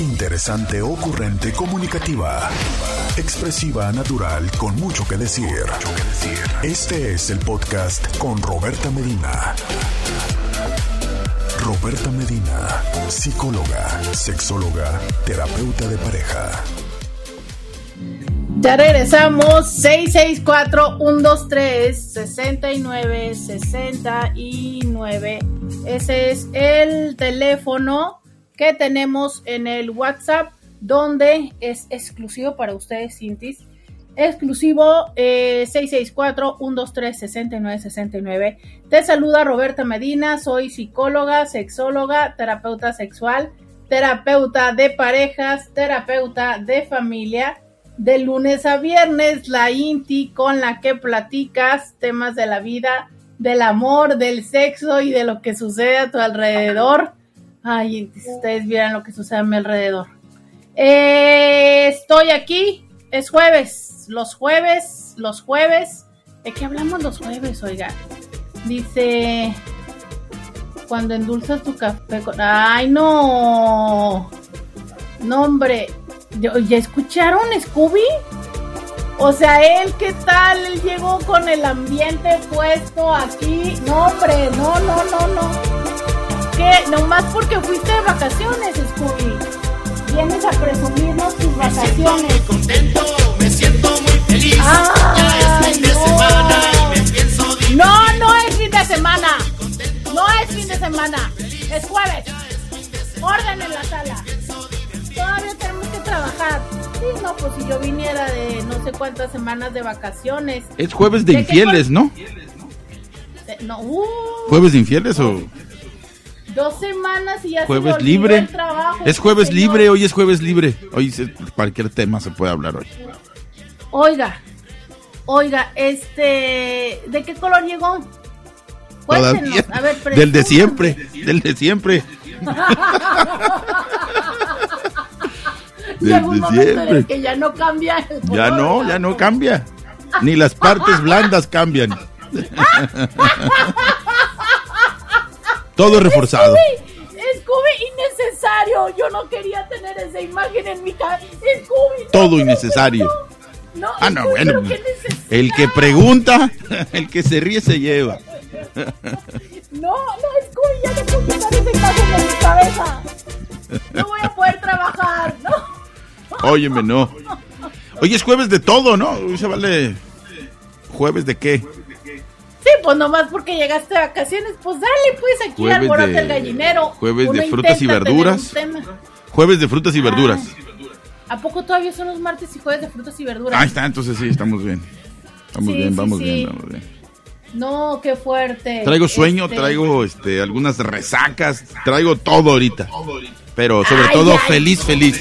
Interesante, ocurrente, comunicativa. Expresiva, natural, con mucho que decir. Este es el podcast con Roberta Medina. Roberta Medina, psicóloga, sexóloga, terapeuta de pareja. Ya regresamos, 664-123-6969. Ese es el teléfono que tenemos en el WhatsApp, donde es exclusivo para ustedes, Cintis. Exclusivo eh, 664-123-6969. Te saluda Roberta Medina, soy psicóloga, sexóloga, terapeuta sexual, terapeuta de parejas, terapeuta de familia. De lunes a viernes, la INTI con la que platicas temas de la vida, del amor, del sexo y de lo que sucede a tu alrededor. Ay, si ustedes vieran lo que sucede a mi alrededor. Eh, estoy aquí, es jueves, los jueves, los jueves. ¿De qué hablamos los jueves, oiga? Dice, cuando endulzas tu café con... ¡Ay, no! No, hombre. ¿Ya escucharon Scooby? O sea, él, ¿qué tal? Él llegó con el ambiente puesto aquí. No, hombre, no, no, no, no. ¿Qué? Nomás porque fuiste de vacaciones, Scooby. Vienes a presumirnos tus vacaciones. Me siento muy contento, me siento muy feliz. Ah, ya es fin de no. semana y me pienso divertir. No, no es fin de semana. No es fin de semana. Es jueves. Orden en la sala. Todavía tenemos que trabajar. Sí, no, pues si yo viniera de no sé cuántas semanas de vacaciones. Es jueves de ¿De infieles, ¿no? Eh, No, uh, ¿Jueves de infieles o dos semanas y ya jueves libre? el trabajo, Es jueves señor. libre, hoy es jueves libre. Hoy se- cualquier tema se puede hablar hoy. Oiga, oiga, este, ¿de qué color llegó? Cuéntenos, a ver, Del de siempre, del de siempre. Del de siempre. que ya no cambia el Ya color, no, ya no cambia. Ni las partes blandas cambian. Todo reforzado. Scooby, innecesario. Yo no quería tener esa imagen en mi cabeza. Scooby. no, Todo innecesario. No, no, Ah, no, Scooby, bueno. El que pregunta, el que se ríe se lleva. No, no, Scooby, ya puedo quitar esa imagen en mi cabeza. No voy a poder trabajar, ¿no? Óyeme, no. Hoy es jueves de todo, ¿no? Hoy se vale. ¿Jueves de qué? Sí, pues nomás porque llegaste de vacaciones, pues dale, pues aquí Jueves alborote de- el gallinero. jueves de frutas y verduras. tema. Jueves de frutas y verduras. ¿A poco todavía son los martes y jueves de frutas y verduras? Ahí está, entonces sí, estamos bien. Estamos Sí, bien, sí, vamos sí. bien, vamos bien. No, qué fuerte. Traigo sueño, Este, traigo este algunas resacas, traigo todo ahorita. Pero sobre Ay, todo ay. feliz, feliz.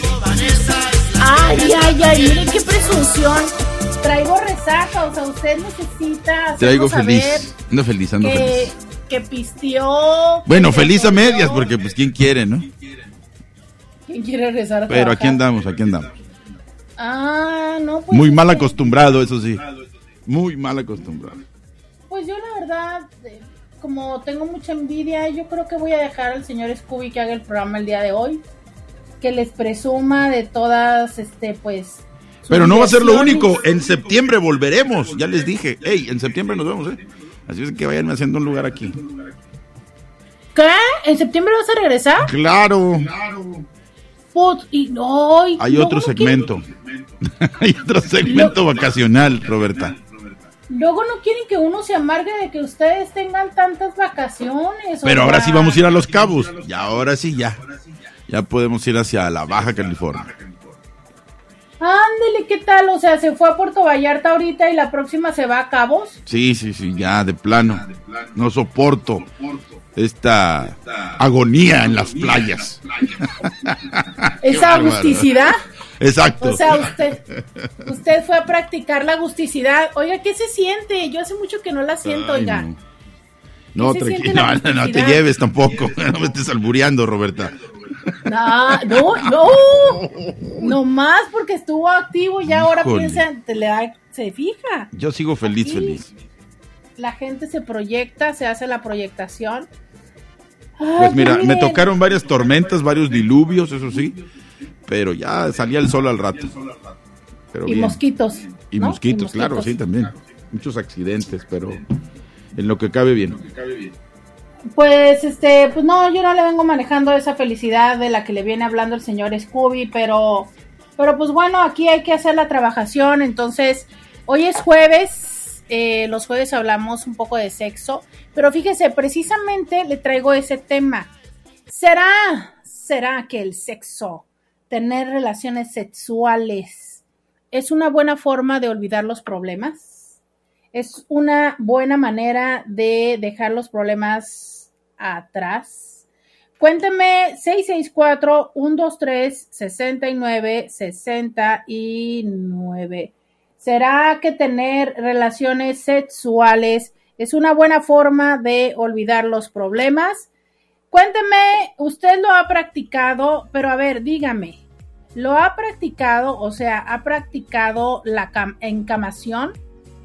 Ay, ay, ay, qué presunción. Traigo resaca, o sea, usted necesita. Traigo feliz. Ando feliz, ando Que, feliz. que pisteó. Bueno, que feliz a medias, porque pues quién quiere, ¿no? ¿Quién quiere regresar a Pero trabajar? aquí andamos, aquí andamos. Ah, no, pues. Muy mal acostumbrado, eso sí. Muy mal acostumbrado. Pues yo, la verdad, eh, como tengo mucha envidia, yo creo que voy a dejar al señor Scooby que haga el programa el día de hoy. Que les presuma de todas, este, pues. Pero no va a ser lo único. En septiembre volveremos. Ya les dije. Hey, en septiembre nos vemos, ¿eh? Así es que vayan haciendo un lugar aquí. ¿Qué? ¿En septiembre vas a regresar? Claro. Put, y no. y Hay otro segmento. Hay otro segmento vacacional, Roberta. Luego no quieren que uno se amargue de que ustedes tengan tantas vacaciones. Pero ahora sí vamos a ir a Los Cabos. Y ahora sí, ya. Ya podemos ir hacia la Baja California. Ándele, ¿qué tal? O sea, se fue a Puerto Vallarta ahorita y la próxima se va a Cabos. Sí, sí, sí, ya, de plano. No soporto esta agonía en las playas. Esa agusticidad. Exacto. O sea, usted, usted fue a practicar la agusticidad. Oiga, ¿qué se siente? Yo hace mucho que no la siento, Ay, oiga. no. No, ¿Qué se tranquilo, no, no te lleves tampoco. No me estés albureando, Roberta. No, no, no. No más porque estuvo activo y ahora Híjole. piensa, te le da- se fija. Yo sigo feliz, Aquí. feliz. La gente se proyecta, se hace la proyectación. Ay, Pues mira, me tocaron varias tormentas, varios diluvios, eso sí. pero ya salía el sol al rato. y mosquitos. Y, mosquitos, claro, sí, también. Muchos accidentes, pero en lo que cabe bien. Pues este, pues no, yo no le vengo manejando esa felicidad de la que le viene hablando el señor Scooby, pero pero pues bueno, aquí hay que hacer la trabajación, entonces hoy es jueves, eh, los jueves hablamos un poco de sexo, pero fíjese, precisamente le traigo ese tema. ¿Será, será que el sexo, tener relaciones sexuales, es una buena forma de olvidar los problemas? ¿Es una buena manera de dejar los problemas atrás? Cuénteme 664-123-69-69. ¿Será que tener relaciones sexuales es una buena forma de olvidar los problemas? Cuénteme, usted lo ha practicado, pero a ver, dígame, ¿lo ha practicado, o sea, ha practicado la encamación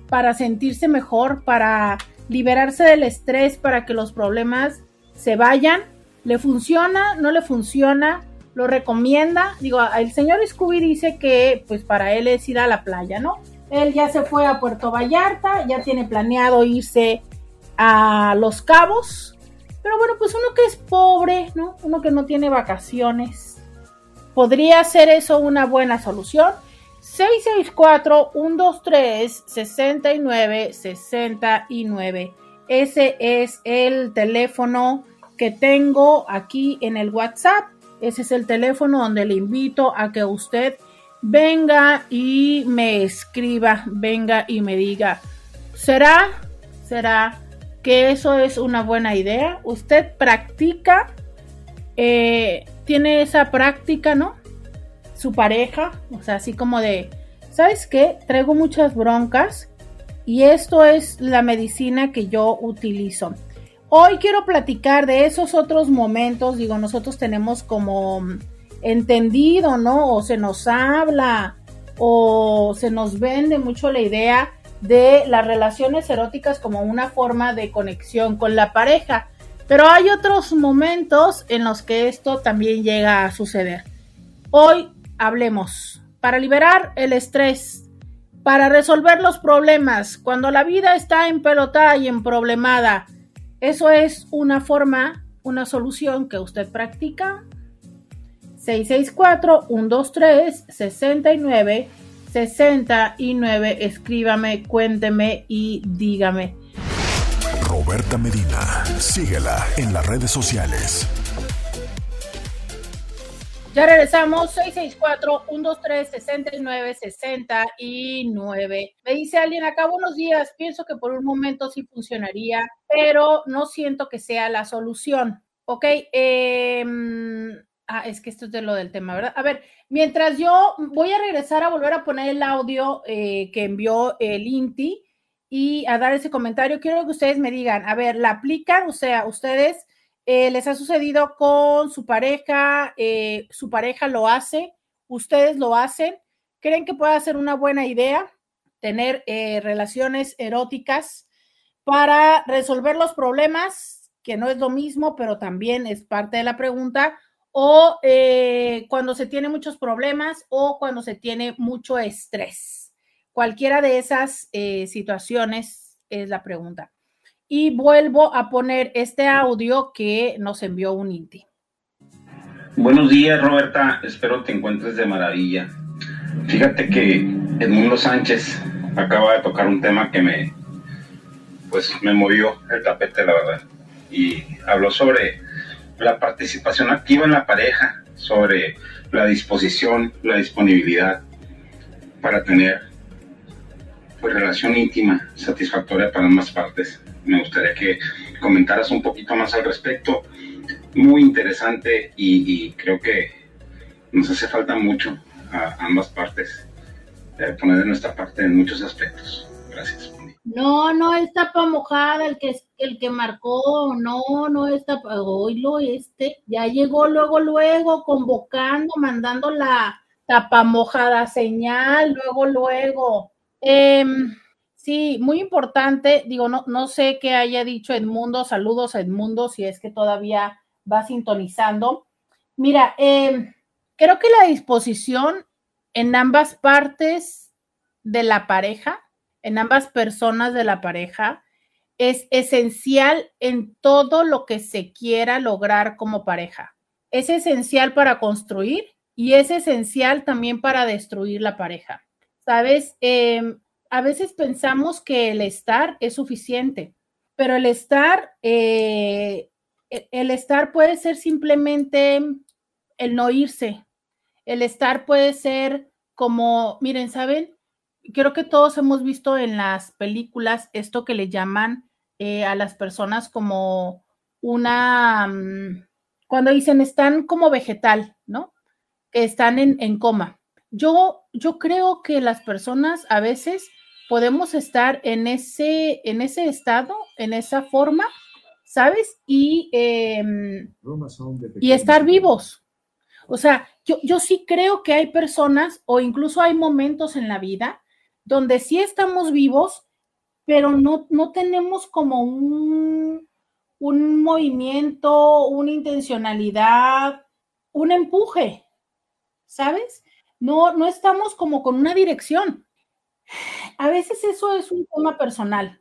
para sentirse mejor, para liberarse del estrés, para que los problemas se vayan? ¿Le funciona? ¿No le funciona? ¿Lo recomienda? Digo, el señor Scooby dice que pues para él es ir a la playa, ¿no? Él ya se fue a Puerto Vallarta, ya tiene planeado irse a Los Cabos. Pero bueno, pues uno que es pobre, ¿no? Uno que no tiene vacaciones. ¿Podría ser eso una buena solución? 664-123-6969. Ese es el teléfono que tengo aquí en el WhatsApp. Ese es el teléfono donde le invito a que usted venga y me escriba, venga y me diga, ¿será? ¿Será que eso es una buena idea? ¿Usted practica? Eh, ¿Tiene esa práctica, no? Su pareja, o sea, así como de, ¿sabes qué? Traigo muchas broncas y esto es la medicina que yo utilizo. Hoy quiero platicar de esos otros momentos, digo, nosotros tenemos como entendido, ¿no? O se nos habla o se nos vende mucho la idea de las relaciones eróticas como una forma de conexión con la pareja. Pero hay otros momentos en los que esto también llega a suceder. Hoy hablemos para liberar el estrés, para resolver los problemas, cuando la vida está en y en problemada eso es una forma, una solución que usted practica. 664-123-69. 69, escríbame, cuénteme y dígame. Roberta Medina, síguela en las redes sociales. Ya regresamos, 664-123-6969. Me dice alguien acá, buenos días, pienso que por un momento sí funcionaría, pero no siento que sea la solución. Ok, em, ah, es que esto es de lo del tema, ¿verdad? A ver, mientras yo voy a regresar a volver a poner el audio eh, que envió el INTI y a dar ese comentario, quiero que ustedes me digan, a ver, ¿la aplican? O sea, ustedes eh, les ha sucedido con su pareja, eh, su pareja lo hace, ustedes lo hacen, creen que puede ser una buena idea tener eh, relaciones eróticas para resolver los problemas, que no es lo mismo, pero también es parte de la pregunta, o cuando se tiene muchos problemas o cuando se tiene mucho estrés. Cualquiera de esas situaciones es la pregunta y vuelvo a poner este audio que nos envió un INTI. Buenos días, Roberta. Espero te encuentres de maravilla. Fíjate que Edmundo Sánchez acaba de tocar un tema que me, pues, me movió el tapete, la verdad. Y habló sobre la participación activa en la pareja, sobre la disposición, la disponibilidad para tener pues, relación íntima satisfactoria para ambas partes me gustaría que comentaras un poquito más al respecto. Muy interesante y, creo que nos hace falta mucho a ambas partes eh, poner de nuestra parte en muchos aspectos. Gracias. No, no es tapa mojada el que el que marcó, no, no es tapa, oílo este, ya llegó luego, luego, convocando, mandando la tapa mojada señal, luego, luego. Eh, Sí, muy importante. Digo, no, no sé qué haya dicho Edmundo. Saludos Edmundo si es que todavía va sintonizando. Mira, em, creo que la disposición en ambas partes de la pareja, en ambas personas de la pareja, es esencial en todo lo que se quiera lograr como pareja. Es esencial para construir y es esencial también para destruir la pareja. Sabes, Em, a veces pensamos que el estar es suficiente, pero el estar, eh, e- el estar puede ser simplemente el no irse. El estar puede ser como, miren, ¿saben? Creo que todos hemos visto en las películas esto que le llaman eh, a las personas como una, mm, cuando dicen están como vegetal, ¿no? Están en coma. Yo, yo creo que las personas a veces podemos estar en ese, en ese estado, en esa forma, ¿sabes? Y, em, y estar vivos. O sea, yo, yo sí creo que hay personas o incluso hay momentos en la vida donde sí estamos vivos, pero no, no tenemos como un, un movimiento, una intencionalidad, un empuje, ¿sabes? No, no estamos como con una dirección. A veces eso es un tema personal,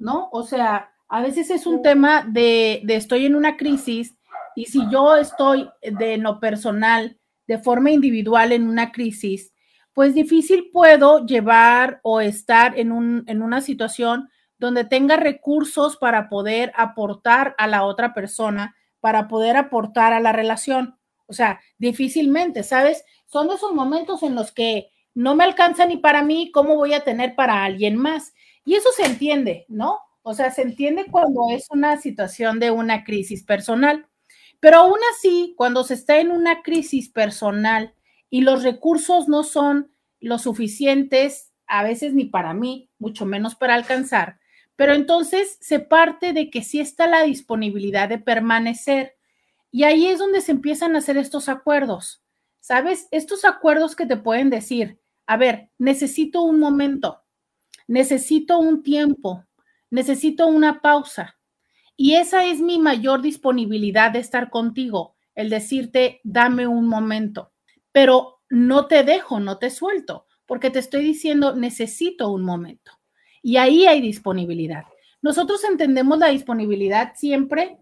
¿no? O sea, a veces es un tema de, de estoy en una crisis y si yo estoy de lo personal, de forma individual en una crisis, pues difícil puedo llevar o estar en, un, en una situación donde tenga recursos para poder aportar a la otra persona, para poder aportar a la relación. O sea, difícilmente, ¿sabes? Son esos momentos en los que no me alcanza ni para mí, ¿cómo voy a tener para alguien más? Y eso se entiende, ¿no? O sea, se entiende cuando es una situación de una crisis personal. Pero aún así, cuando se está en una crisis personal y los recursos no son lo suficientes, a veces ni para mí, mucho menos para alcanzar, pero entonces se parte de que sí está la disponibilidad de permanecer. Y ahí es donde se empiezan a hacer estos acuerdos. ¿Sabes? Estos acuerdos que te pueden decir, a ver, necesito un momento, necesito un tiempo, necesito una pausa. Y esa es mi mayor disponibilidad de estar contigo, el decirte, dame un momento, pero no te dejo, no te suelto, porque te estoy diciendo, necesito un momento. Y ahí hay disponibilidad. Nosotros entendemos la disponibilidad siempre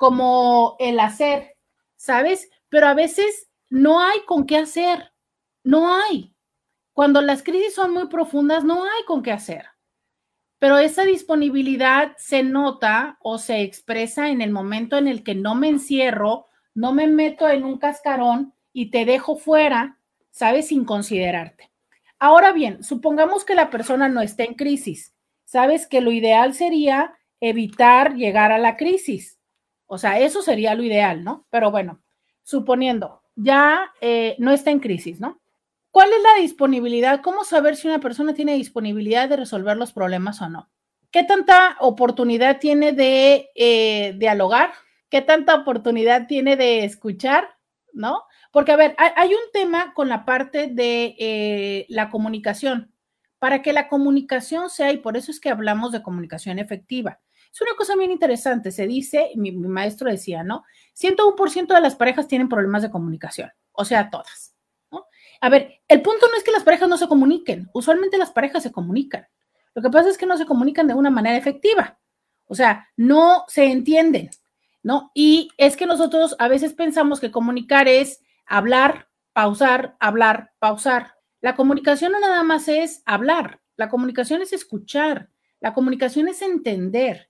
como el hacer, ¿sabes? Pero a veces no hay con qué hacer, no hay. Cuando las crisis son muy profundas, no hay con qué hacer. Pero esa disponibilidad se nota o se expresa en el momento en el que no me encierro, no me meto en un cascarón y te dejo fuera, ¿sabes? Sin considerarte. Ahora bien, supongamos que la persona no está en crisis. Sabes que lo ideal sería evitar llegar a la crisis. O sea, eso sería lo ideal, ¿no? Pero bueno, suponiendo, ya eh, no está en crisis, ¿no? ¿Cuál es la disponibilidad? ¿Cómo saber si una persona tiene disponibilidad de resolver los problemas o no? ¿Qué tanta oportunidad tiene de eh, dialogar? ¿Qué tanta oportunidad tiene de escuchar? ¿No? Porque, a ver, hay, un tema con la parte de eh, la comunicación. Para que la comunicación sea, y por eso es que hablamos de comunicación efectiva, es una cosa bien interesante. Se dice, mi, mi maestro decía, ¿no? 101% de las parejas tienen problemas de comunicación, o sea, todas. ¿no? A ver, el punto no es que las parejas no se comuniquen. Usualmente las parejas se comunican. Lo que pasa es que no se comunican de una manera efectiva. O sea, no se entienden, ¿no? Y es que nosotros a veces pensamos que comunicar es hablar, pausar, hablar, pausar. La comunicación no nada más es hablar, la comunicación es escuchar, la comunicación es entender.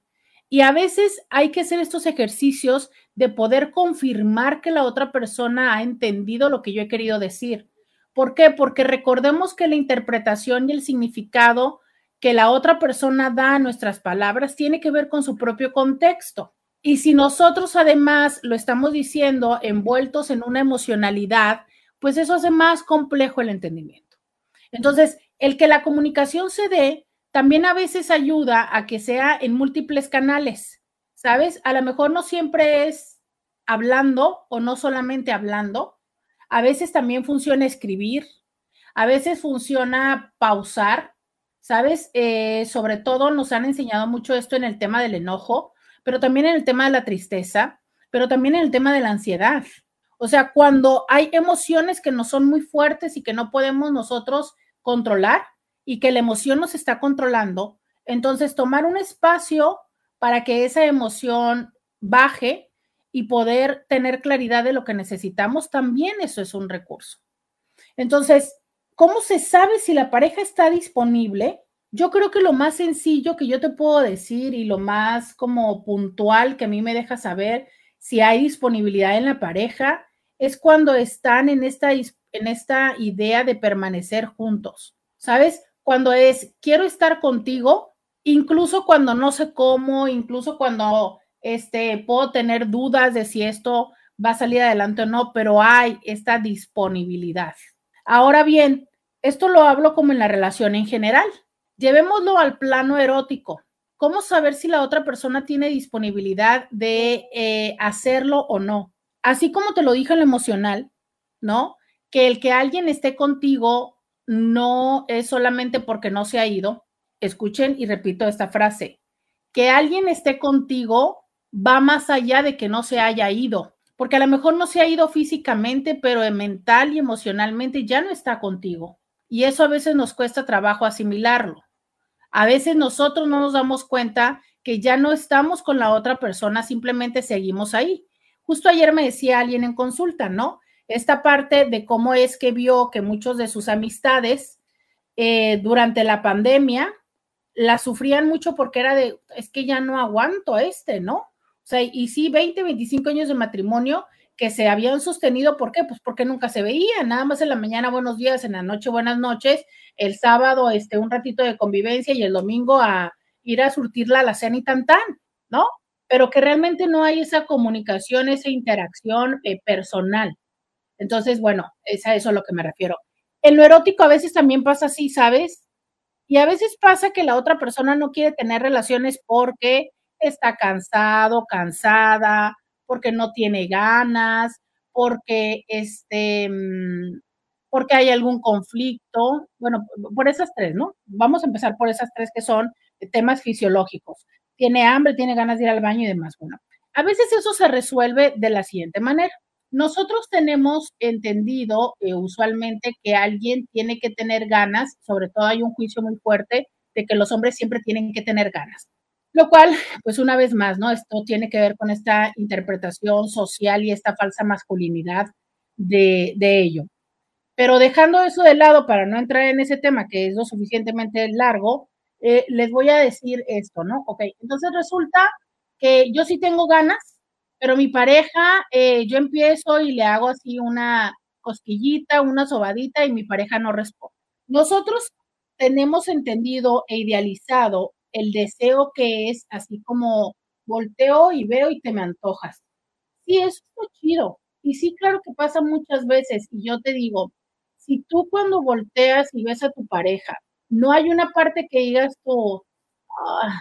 Y a veces hay que hacer estos ejercicios de poder confirmar que la otra persona ha entendido lo que yo he querido decir. ¿Por qué? Porque recordemos que la interpretación y el significado que la otra persona da a nuestras palabras tiene que ver con su propio contexto. Y si nosotros además lo estamos diciendo envueltos en una emocionalidad, pues eso hace más complejo el entendimiento. Entonces, el que la comunicación se dé también a veces ayuda a que sea en múltiples canales, ¿sabes? A lo mejor no siempre es hablando o no solamente hablando, a veces también funciona escribir, a veces funciona pausar, ¿sabes? Eh, sobre todo nos han enseñado mucho esto en el tema del enojo, pero también en el tema de la tristeza, pero también en el tema de la ansiedad. O sea, cuando hay emociones que no son muy fuertes y que no podemos nosotros controlar y que la emoción nos está controlando, entonces tomar un espacio para que esa emoción baje y poder tener claridad de lo que necesitamos, también eso es un recurso. Entonces, ¿cómo se sabe si la pareja está disponible? Yo creo que lo más sencillo que yo te puedo decir y lo más como puntual que a mí me deja saber si hay disponibilidad en la pareja es cuando están en esta, en esta idea de permanecer juntos, ¿sabes? Cuando es, quiero estar contigo, incluso cuando no sé cómo, incluso cuando este, puedo tener dudas de si esto va a salir adelante o no, pero hay esta disponibilidad. Ahora bien, esto lo hablo como en la relación en general. Llevémoslo al plano erótico. ¿Cómo saber si la otra persona tiene disponibilidad de eh, hacerlo o no? Así como te lo dije en lo emocional, ¿no? Que el que alguien esté contigo no es solamente porque no se ha ido. Escuchen y repito esta frase. Que alguien esté contigo va más allá de que no se haya ido, porque a lo mejor no se ha ido físicamente, pero mental y emocionalmente ya no está contigo. Y eso a veces nos cuesta trabajo asimilarlo. A veces nosotros no nos damos cuenta que ya no estamos con la otra persona, simplemente seguimos ahí. Justo ayer me decía alguien en consulta, ¿no? Esta parte de cómo es que vio que muchos de sus amistades eh, durante la pandemia la sufrían mucho porque era de, es que ya no aguanto este, ¿no? O sea, y sí, 20, 25 años de matrimonio que se habían sostenido, ¿por qué? Pues porque nunca se veían, nada más en la mañana buenos días, en la noche buenas noches, el sábado este un ratito de convivencia y el domingo a ir a surtirla a la cena y tan tan, ¿no? pero que realmente no hay esa comunicación, esa interacción eh, personal. Entonces, bueno, es a eso a lo que me refiero. En lo erótico a veces también pasa así, ¿sabes? Y a veces pasa que la otra persona no quiere tener relaciones porque está cansado, cansada, porque no tiene ganas, porque este mm, porque hay algún conflicto, bueno, por esas tres, ¿no? Vamos a empezar por esas tres que son temas fisiológicos tiene hambre, tiene ganas de ir al baño y demás. Bueno, a veces eso se resuelve de la siguiente manera. Nosotros tenemos entendido eh, usualmente que alguien tiene que tener ganas, sobre todo hay un juicio muy fuerte de que los hombres siempre tienen que tener ganas. Lo cual, pues una vez más, ¿no? Esto tiene que ver con esta interpretación social y esta falsa masculinidad de, de ello. Pero dejando eso de lado para no entrar en ese tema que es lo suficientemente largo, eh, les voy a decir esto, ¿no? Ok, entonces resulta que yo sí tengo ganas, pero mi pareja, eh, yo empiezo y le hago así una cosquillita, una sobadita y mi pareja no responde. Nosotros tenemos entendido e idealizado el deseo que es así como volteo y veo y te me antojas. Sí, eso es chido. Y sí, claro que pasa muchas veces. Y yo te digo, si tú cuando volteas y ves a tu pareja no hay una parte que digas tú, ah,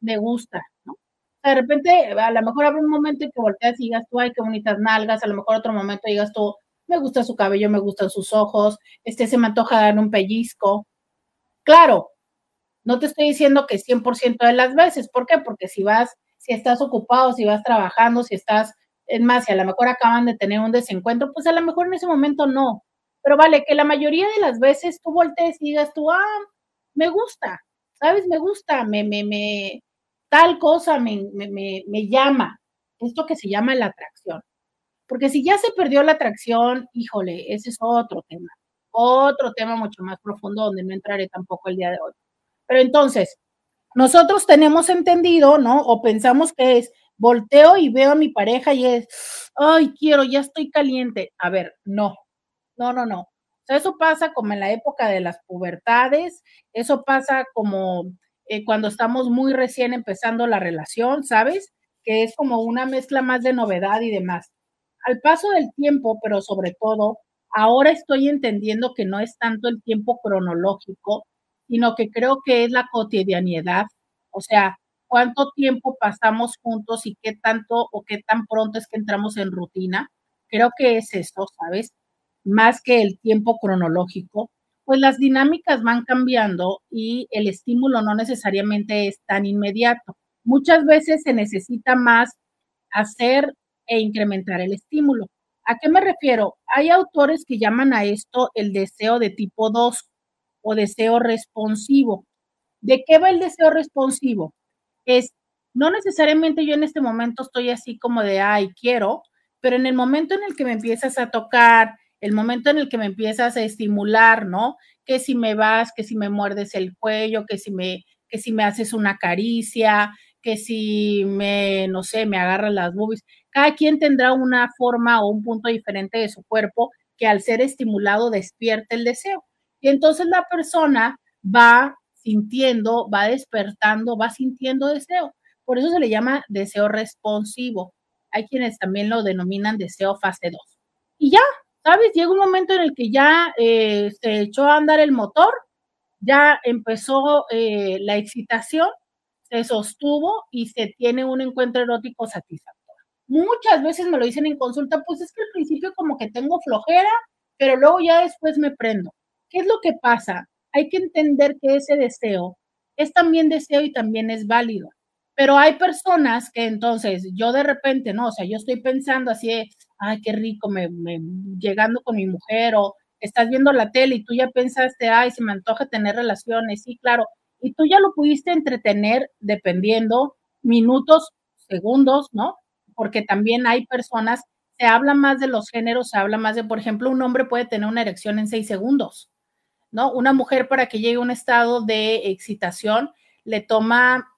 me gusta, ¿no? De repente, a lo mejor habrá un momento en que volteas y digas tú, ay, qué bonitas nalgas, a lo mejor otro momento digas tú, me gusta su cabello, me gustan sus ojos, este se me antoja dar un pellizco. Claro, no te estoy diciendo que 100% de las veces, ¿por qué? Porque si vas, si estás ocupado, si vas trabajando, si estás, es más, si a lo mejor acaban de tener un desencuentro, pues a lo mejor en ese momento no, pero vale, que la mayoría de las veces tú voltees y digas tú, ah, me gusta, ¿sabes? Me gusta, me, me, me, tal cosa me, me, me llama. Esto que se llama la atracción. Porque si ya se perdió la atracción, híjole, ese es otro tema. Otro tema mucho más profundo donde no entraré tampoco el día de hoy. Pero entonces, nosotros tenemos entendido, ¿no? O pensamos que es, volteo y veo a mi pareja y es, ay, quiero, ya estoy caliente. A ver, no, no, no, no. eso pasa como en la época de las pubertades, eso pasa como eh, cuando estamos muy recién empezando la relación, ¿sabes? Que es como una mezcla más de novedad y demás. Al paso del tiempo, pero sobre todo, ahora estoy entendiendo que no es tanto el tiempo cronológico, sino que creo que es la cotidianidad, o sea, cuánto tiempo pasamos juntos y qué tanto o qué tan pronto es que entramos en rutina. Creo que es eso, ¿sabes? más que el tiempo cronológico, pues las dinámicas van cambiando y el estímulo no necesariamente es tan inmediato. Muchas veces se necesita más hacer e incrementar el estímulo. ¿A qué me refiero? Hay autores que llaman a esto el deseo de tipo 2 o deseo responsivo. ¿De qué va el deseo responsivo? Es, no necesariamente yo en este momento estoy así como de, ay, quiero, pero en el momento en el que me empiezas a tocar, el momento en el que me empiezas a estimular, ¿no? Que si me vas, que si me muerdes el cuello, que si me, que si me haces una caricia, que si me, no sé, me agarras las boobies. Cada quien tendrá una forma o un punto diferente de su cuerpo que al ser estimulado despierte el deseo. Y entonces la persona va sintiendo, va despertando, va sintiendo deseo. Por eso se le llama deseo responsivo. Hay quienes también lo denominan deseo fase 2. Y ya, ¿sabes? Llega un momento en el que ya eh, se echó a andar el motor, ya empezó eh, la excitación, se sostuvo y se tiene un encuentro erótico satisfactorio. Muchas veces me lo dicen en consulta, pues es que al principio como que tengo flojera, pero luego ya después me prendo. ¿Qué es lo que pasa? Hay que entender que ese deseo es también deseo y también es válido. Pero hay personas que entonces yo de repente, no, o sea, yo estoy pensando así, ay, qué rico, me, llegando con mi mujer o estás viendo la tele y tú ya pensaste, ay, se me antoja tener relaciones, sí, claro, y tú ya lo pudiste entretener dependiendo minutos, segundos, ¿no? Porque también hay personas, se habla más de los géneros, se habla más de, por ejemplo, un hombre puede tener una erección en seis segundos, ¿no? Una mujer para que llegue a un estado de excitación le toma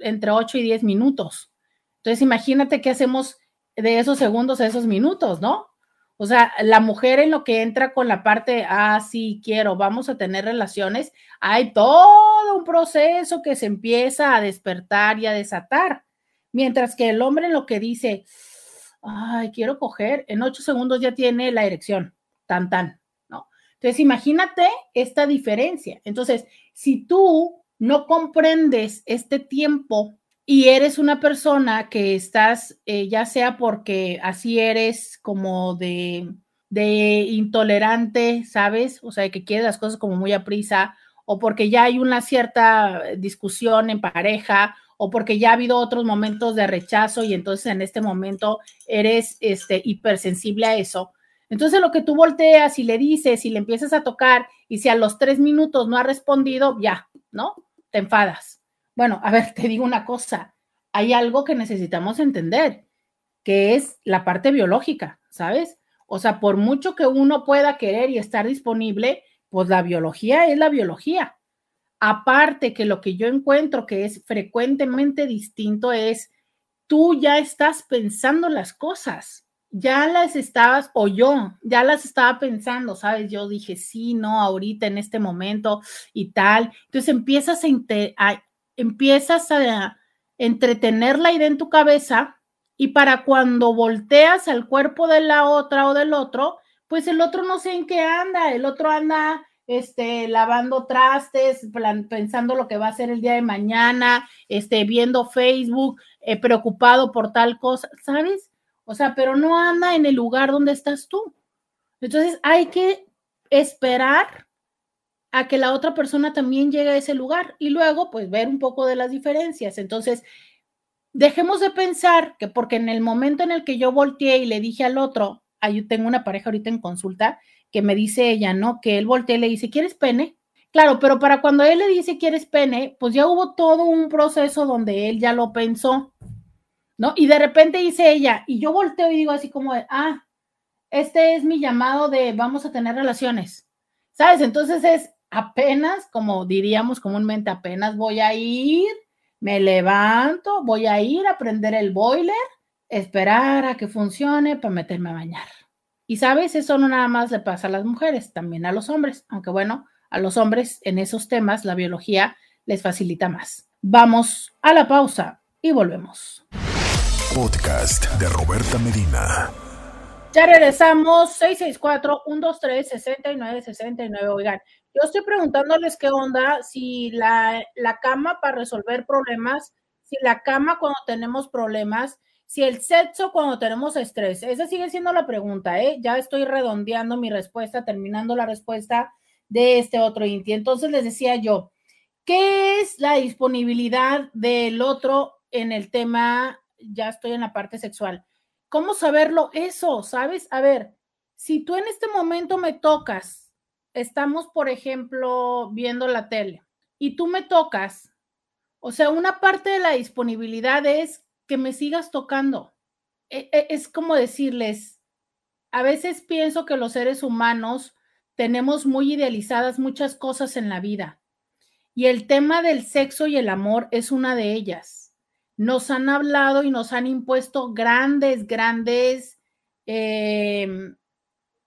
entre 8 y 10 minutos. Entonces, imagínate qué hacemos de esos segundos a esos minutos, ¿no? O sea, la mujer en lo que entra con la parte, ah, sí, quiero, vamos a tener relaciones, hay todo un proceso que se empieza a despertar y a desatar. Mientras que el hombre en lo que dice, ay, quiero coger, en ocho segundos ya tiene la erección, tan, tan, ¿no? Entonces, imagínate esta diferencia. Entonces, si tú no comprendes este tiempo y eres una persona que estás, eh, ya sea porque así eres como de, de intolerante, ¿sabes? O sea, que quieres las cosas como muy a prisa, o porque ya hay una cierta discusión en pareja, o porque ya ha habido otros momentos de rechazo y entonces en este momento eres este, hipersensible a eso. Entonces lo que tú volteas y le dices y le empiezas a tocar y si a los tres minutos no ha respondido, ya, ¿no? te enfadas. Bueno, a ver, te digo una cosa, hay algo que necesitamos entender, que es la parte biológica, ¿sabes? O sea, por mucho que uno pueda querer y estar disponible, pues la biología es la biología. Aparte que lo que yo encuentro que es frecuentemente distinto es, tú ya estás pensando las cosas, ya las estabas, o yo, ya las estaba pensando, ¿sabes? Yo dije, sí, no, ahorita en este momento y tal. Entonces empiezas a, empiezas a entretenerla idea en tu cabeza y para cuando volteas al cuerpo de la otra o del otro, pues el otro no sé en qué anda, el otro anda este, lavando trastes, pensando lo que va a hacer el día de mañana, este, viendo Facebook, eh, preocupado por tal cosa, ¿sabes? O sea, pero no anda en el lugar donde estás tú. Entonces hay que esperar a que la otra persona también llegue a ese lugar y luego pues ver un poco de las diferencias. Entonces, dejemos de pensar que porque en el momento en el que yo volteé y le dije al otro, yo tengo una pareja ahorita en consulta que me dice ella, ¿no? Que él voltea y le dice, ¿quieres pene? Claro, pero para cuando él le dice, ¿quieres pene? Pues ya hubo todo un proceso donde él ya lo pensó. ¿no? Y de repente dice ella, y yo volteo y digo así como ah, este es mi llamado de vamos a tener relaciones, ¿sabes? Entonces es apenas, como diríamos comúnmente, apenas voy a ir, me levanto, voy a ir a prender el boiler, esperar a que funcione para meterme a bañar. Y sabes, eso no nada más le pasa a las mujeres, también a los hombres, aunque bueno, a los hombres en esos temas la biología les facilita más. Vamos a la pausa y volvemos podcast de Roberta Medina. Ya regresamos, 664-123-6969. Oigan, yo estoy preguntándoles qué onda, si la, la cama para resolver problemas, si la cama cuando tenemos problemas, si el sexo cuando tenemos estrés. Esa sigue siendo la pregunta, ¿eh? Ya estoy redondeando mi respuesta, terminando la respuesta de este otro Inti. Entonces les decía yo, ¿qué es la disponibilidad del otro en el tema ya estoy en la parte sexual. ¿cómo saberlo eso? ¿Sabes? A ver, si tú en este momento me tocas, estamos, por ejemplo, viendo la tele y tú me tocas, o sea, una parte de la disponibilidad es que me sigas tocando. E, e, es como decirles, a veces pienso que los seres humanos tenemos muy idealizadas muchas cosas en la vida y el tema del sexo y el amor es una de ellas. Nos han hablado y nos han impuesto grandes, grandes em,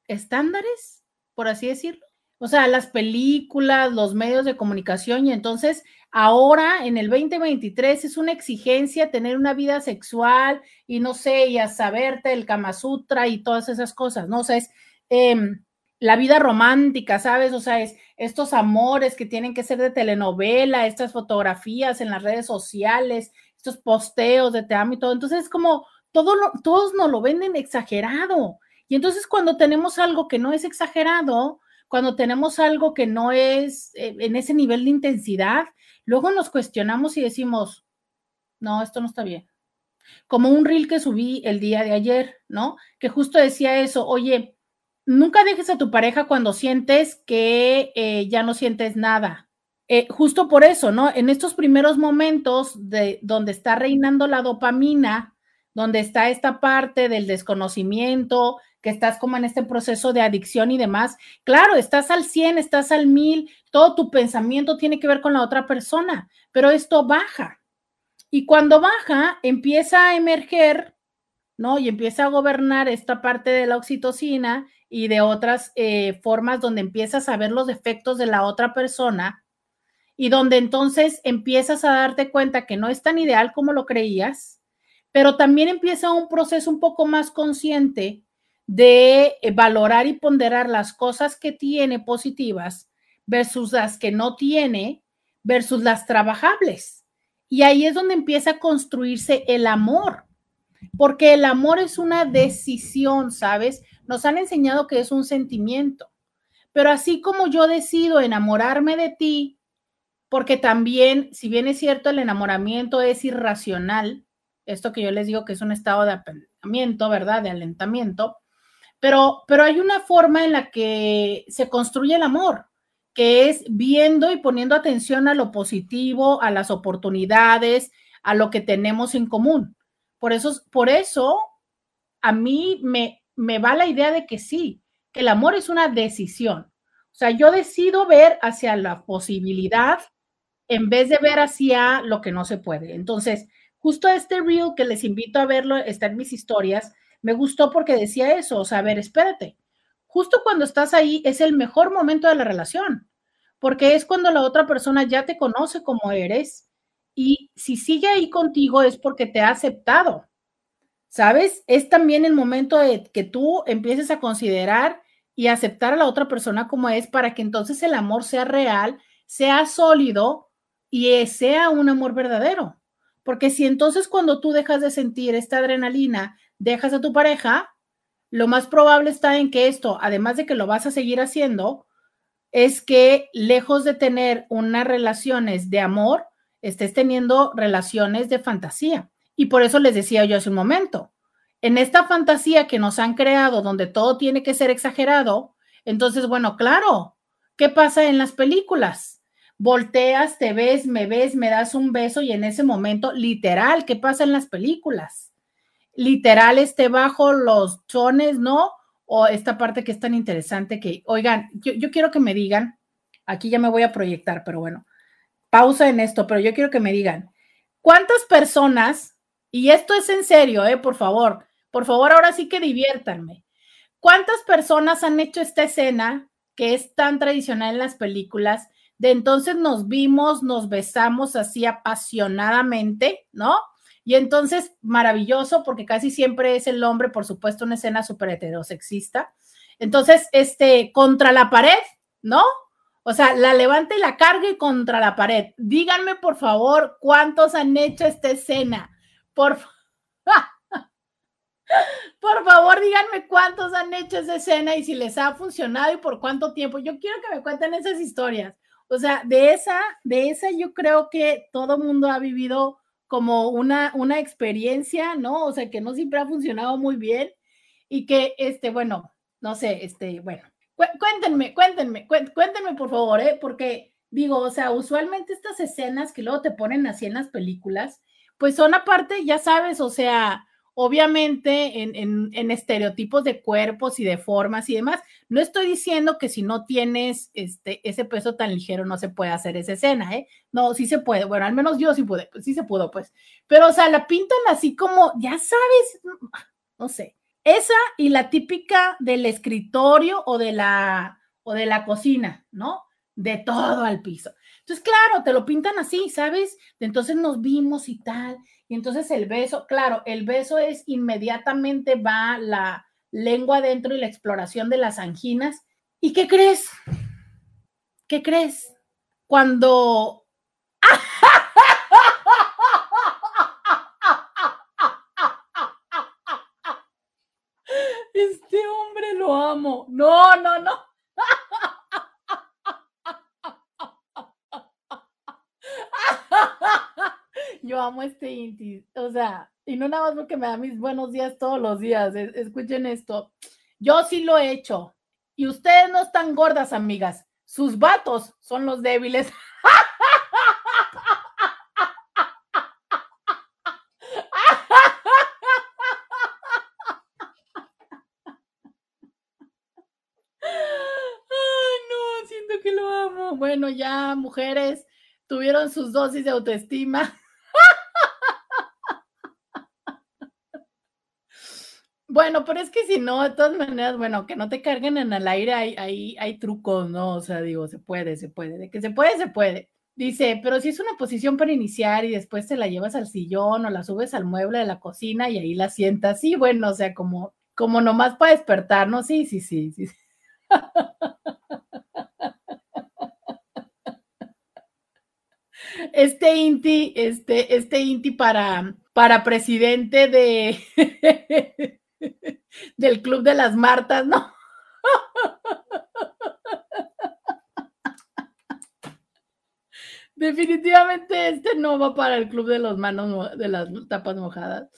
estándares, por así decirlo. O sea, las películas, los medios de comunicación y entonces ahora en el 2023 es una exigencia tener una vida sexual y no sé, y a saberte el Kama Sutra y todas esas cosas, ¿no? O sea, es em, la vida romántica, ¿sabes? O sea, es estos amores que tienen que ser de telenovela, estas fotografías en las redes sociales, estos posteos de te amo y todo. Entonces es como todo todos nos lo venden exagerado. Y entonces cuando tenemos algo que no es exagerado, cuando tenemos algo que no es eh, en ese nivel de intensidad, luego nos cuestionamos y decimos, no, esto no está bien. Como un reel que subí el día de ayer, ¿no? Que justo decía eso, oye, nunca dejes a tu pareja cuando sientes que eh, ya no sientes nada. Eh, justo por eso, ¿no? En estos primeros momentos de donde está reinando la dopamina, donde está esta parte del desconocimiento, que estás como en este proceso de adicción y demás, claro, estás al 100, estás al 1000, todo tu pensamiento tiene que ver con la otra persona, pero esto baja. Y cuando baja, empieza a emerger, ¿no? Y empieza a gobernar esta parte de la oxitocina y de otras eh, formas donde empiezas a ver los defectos de la otra persona y donde entonces empiezas a darte cuenta que no es tan ideal como lo creías, pero también empieza un proceso un poco más consciente de eh, valorar y ponderar las cosas que tiene positivas versus las que no tiene versus las trabajables. Y ahí es donde empieza a construirse el amor, porque el amor es una decisión, ¿sabes? Nos han enseñado que es un sentimiento. Pero así como yo decido enamorarme de ti, porque también, si bien es cierto, el enamoramiento es irracional, esto que yo les digo que es un estado de apendamiento, ¿verdad? De alentamiento, pero, pero hay una forma en la que se construye el amor, que es viendo y poniendo atención a lo positivo, a las oportunidades, a lo que tenemos en común. Por eso, por eso a mí me, me va la idea de que sí, que el amor es una decisión. O sea, yo decido ver hacia la posibilidad en vez de ver hacia lo que no se puede. Entonces, justo este reel que les invito a verlo, está en mis historias, me gustó porque decía eso, o sea, a ver, espérate, justo cuando estás ahí es el mejor momento de la relación, porque es cuando la otra persona ya te conoce como eres y si sigue ahí contigo es porque te ha aceptado. ¿Sabes? Es también el momento de que tú empieces a considerar y aceptar a la otra persona como es para que entonces el amor sea real, sea sólido y sea un amor verdadero. Porque si entonces cuando tú dejas de sentir esta adrenalina, dejas a tu pareja, lo más probable está en que esto, además de que lo vas a seguir haciendo, es que lejos de tener unas relaciones de amor, estés teniendo relaciones de fantasía. Y por eso les decía yo hace un momento, en esta fantasía que nos han creado donde todo tiene que ser exagerado, entonces, bueno, claro, ¿qué pasa en las películas? Volteas, te ves, me ves, me das un beso y en ese momento, literal, ¿qué pasa en las películas? Literal, esté bajo los chones, ¿no? O esta parte que es tan interesante que, oigan, yo, yo quiero que me digan, aquí ya me voy a proyectar, pero bueno, pausa en esto, pero yo quiero que me digan, ¿cuántas personas y esto es en serio, ¿eh? Por favor, por favor, ahora sí que diviértanme. ¿Cuántas personas han hecho esta escena que es tan tradicional en las películas? De entonces nos vimos, nos besamos así apasionadamente, ¿no? Y entonces, maravilloso, porque casi siempre es el hombre, por supuesto, una escena súper heterosexista. Entonces, este, contra la pared, ¿no? O sea, la levanta y la cargue contra la pared. Díganme, por favor, cuántos han hecho esta escena. Por, por favor, díganme cuántos han hecho esa escena y si les ha funcionado y por cuánto tiempo. Yo quiero que me cuenten esas historias. O sea, de esa, de esa yo creo que todo mundo ha vivido como una, una experiencia, ¿no? O sea, que no siempre ha funcionado muy bien y que, este, bueno, no sé, este, bueno, cuéntenme, cuéntenme, cuéntenme por favor, ¿eh? Porque digo, o sea, usualmente estas escenas que luego te ponen así en las películas, pues son aparte, ya sabes, o sea, obviamente en, estereotipos de cuerpos y de formas y demás. No estoy diciendo que si no tienes este, ese peso tan ligero no se puede hacer esa escena, ¿eh? No, sí se puede. Bueno, al menos yo sí pude, sí se pudo, pues. Pero, o sea, la pintan así como, ya sabes, no sé. Esa y la típica del escritorio o de la, o de la cocina, ¿no? De todo al piso. Entonces, claro, te lo pintan así, ¿sabes? Entonces nos vimos y tal. Y entonces el beso, claro, el beso es inmediatamente va la lengua adentro y la exploración de las anginas. ¿Y qué crees? ¿Qué crees? Cuando... Este hombre lo amo. No, no, no. Yo amo este Inti, o sea, y no nada más porque me da mis buenos días todos los días. Escuchen esto. Yo sí lo he hecho. Y ustedes no están gordas, amigas. Sus vatos son los débiles. Bueno, ya, mujeres, tuvieron sus dosis de autoestima. Bueno, pero es que si no, de todas maneras, bueno, que no te carguen en el aire, hay, hay, hay trucos, ¿no? O sea, digo, se puede, se puede. De que se puede, se puede. Dice, pero si es una posición para iniciar y después te la llevas al sillón o la subes al mueble de la cocina y ahí la sientas. Sí, bueno, o sea, como, como nomás para despertar, ¿no? Sí, sí, sí, sí. Este Inti, este, este Inti para, para presidente de del Club de las Martas, ¿no? Definitivamente este no va para el club de los manos de las tapas mojadas.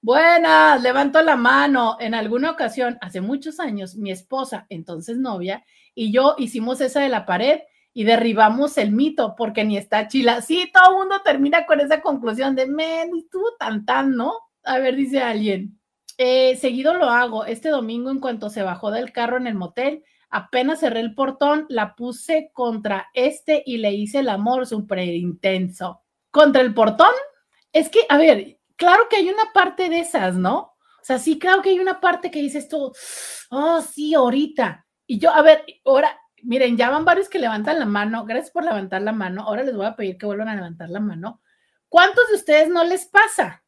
Buenas, levanto la mano. En alguna ocasión, hace muchos años, mi esposa, entonces novia, y yo hicimos esa de la pared y derribamos el mito porque ni está chila. Sí, todo el mundo termina con esa conclusión de, men, estuvo tan tan, ¿no? A ver, dice alguien. Eh, seguido lo hago. Este domingo, en cuanto se bajó del carro en el motel, apenas cerré el portón, la puse contra este y le hice el amor súper intenso. ¿Contra el portón? Es que, a ver, claro que hay una parte de esas, ¿no? O sea, sí, claro que hay una parte que dices tú, oh, sí, ahorita. Y yo, a ver, ahora, miren, ya van varios que levantan la mano. Gracias por levantar la mano. Ahora les voy a pedir que vuelvan a levantar la mano. ¿Cuántos de ustedes no les pasa?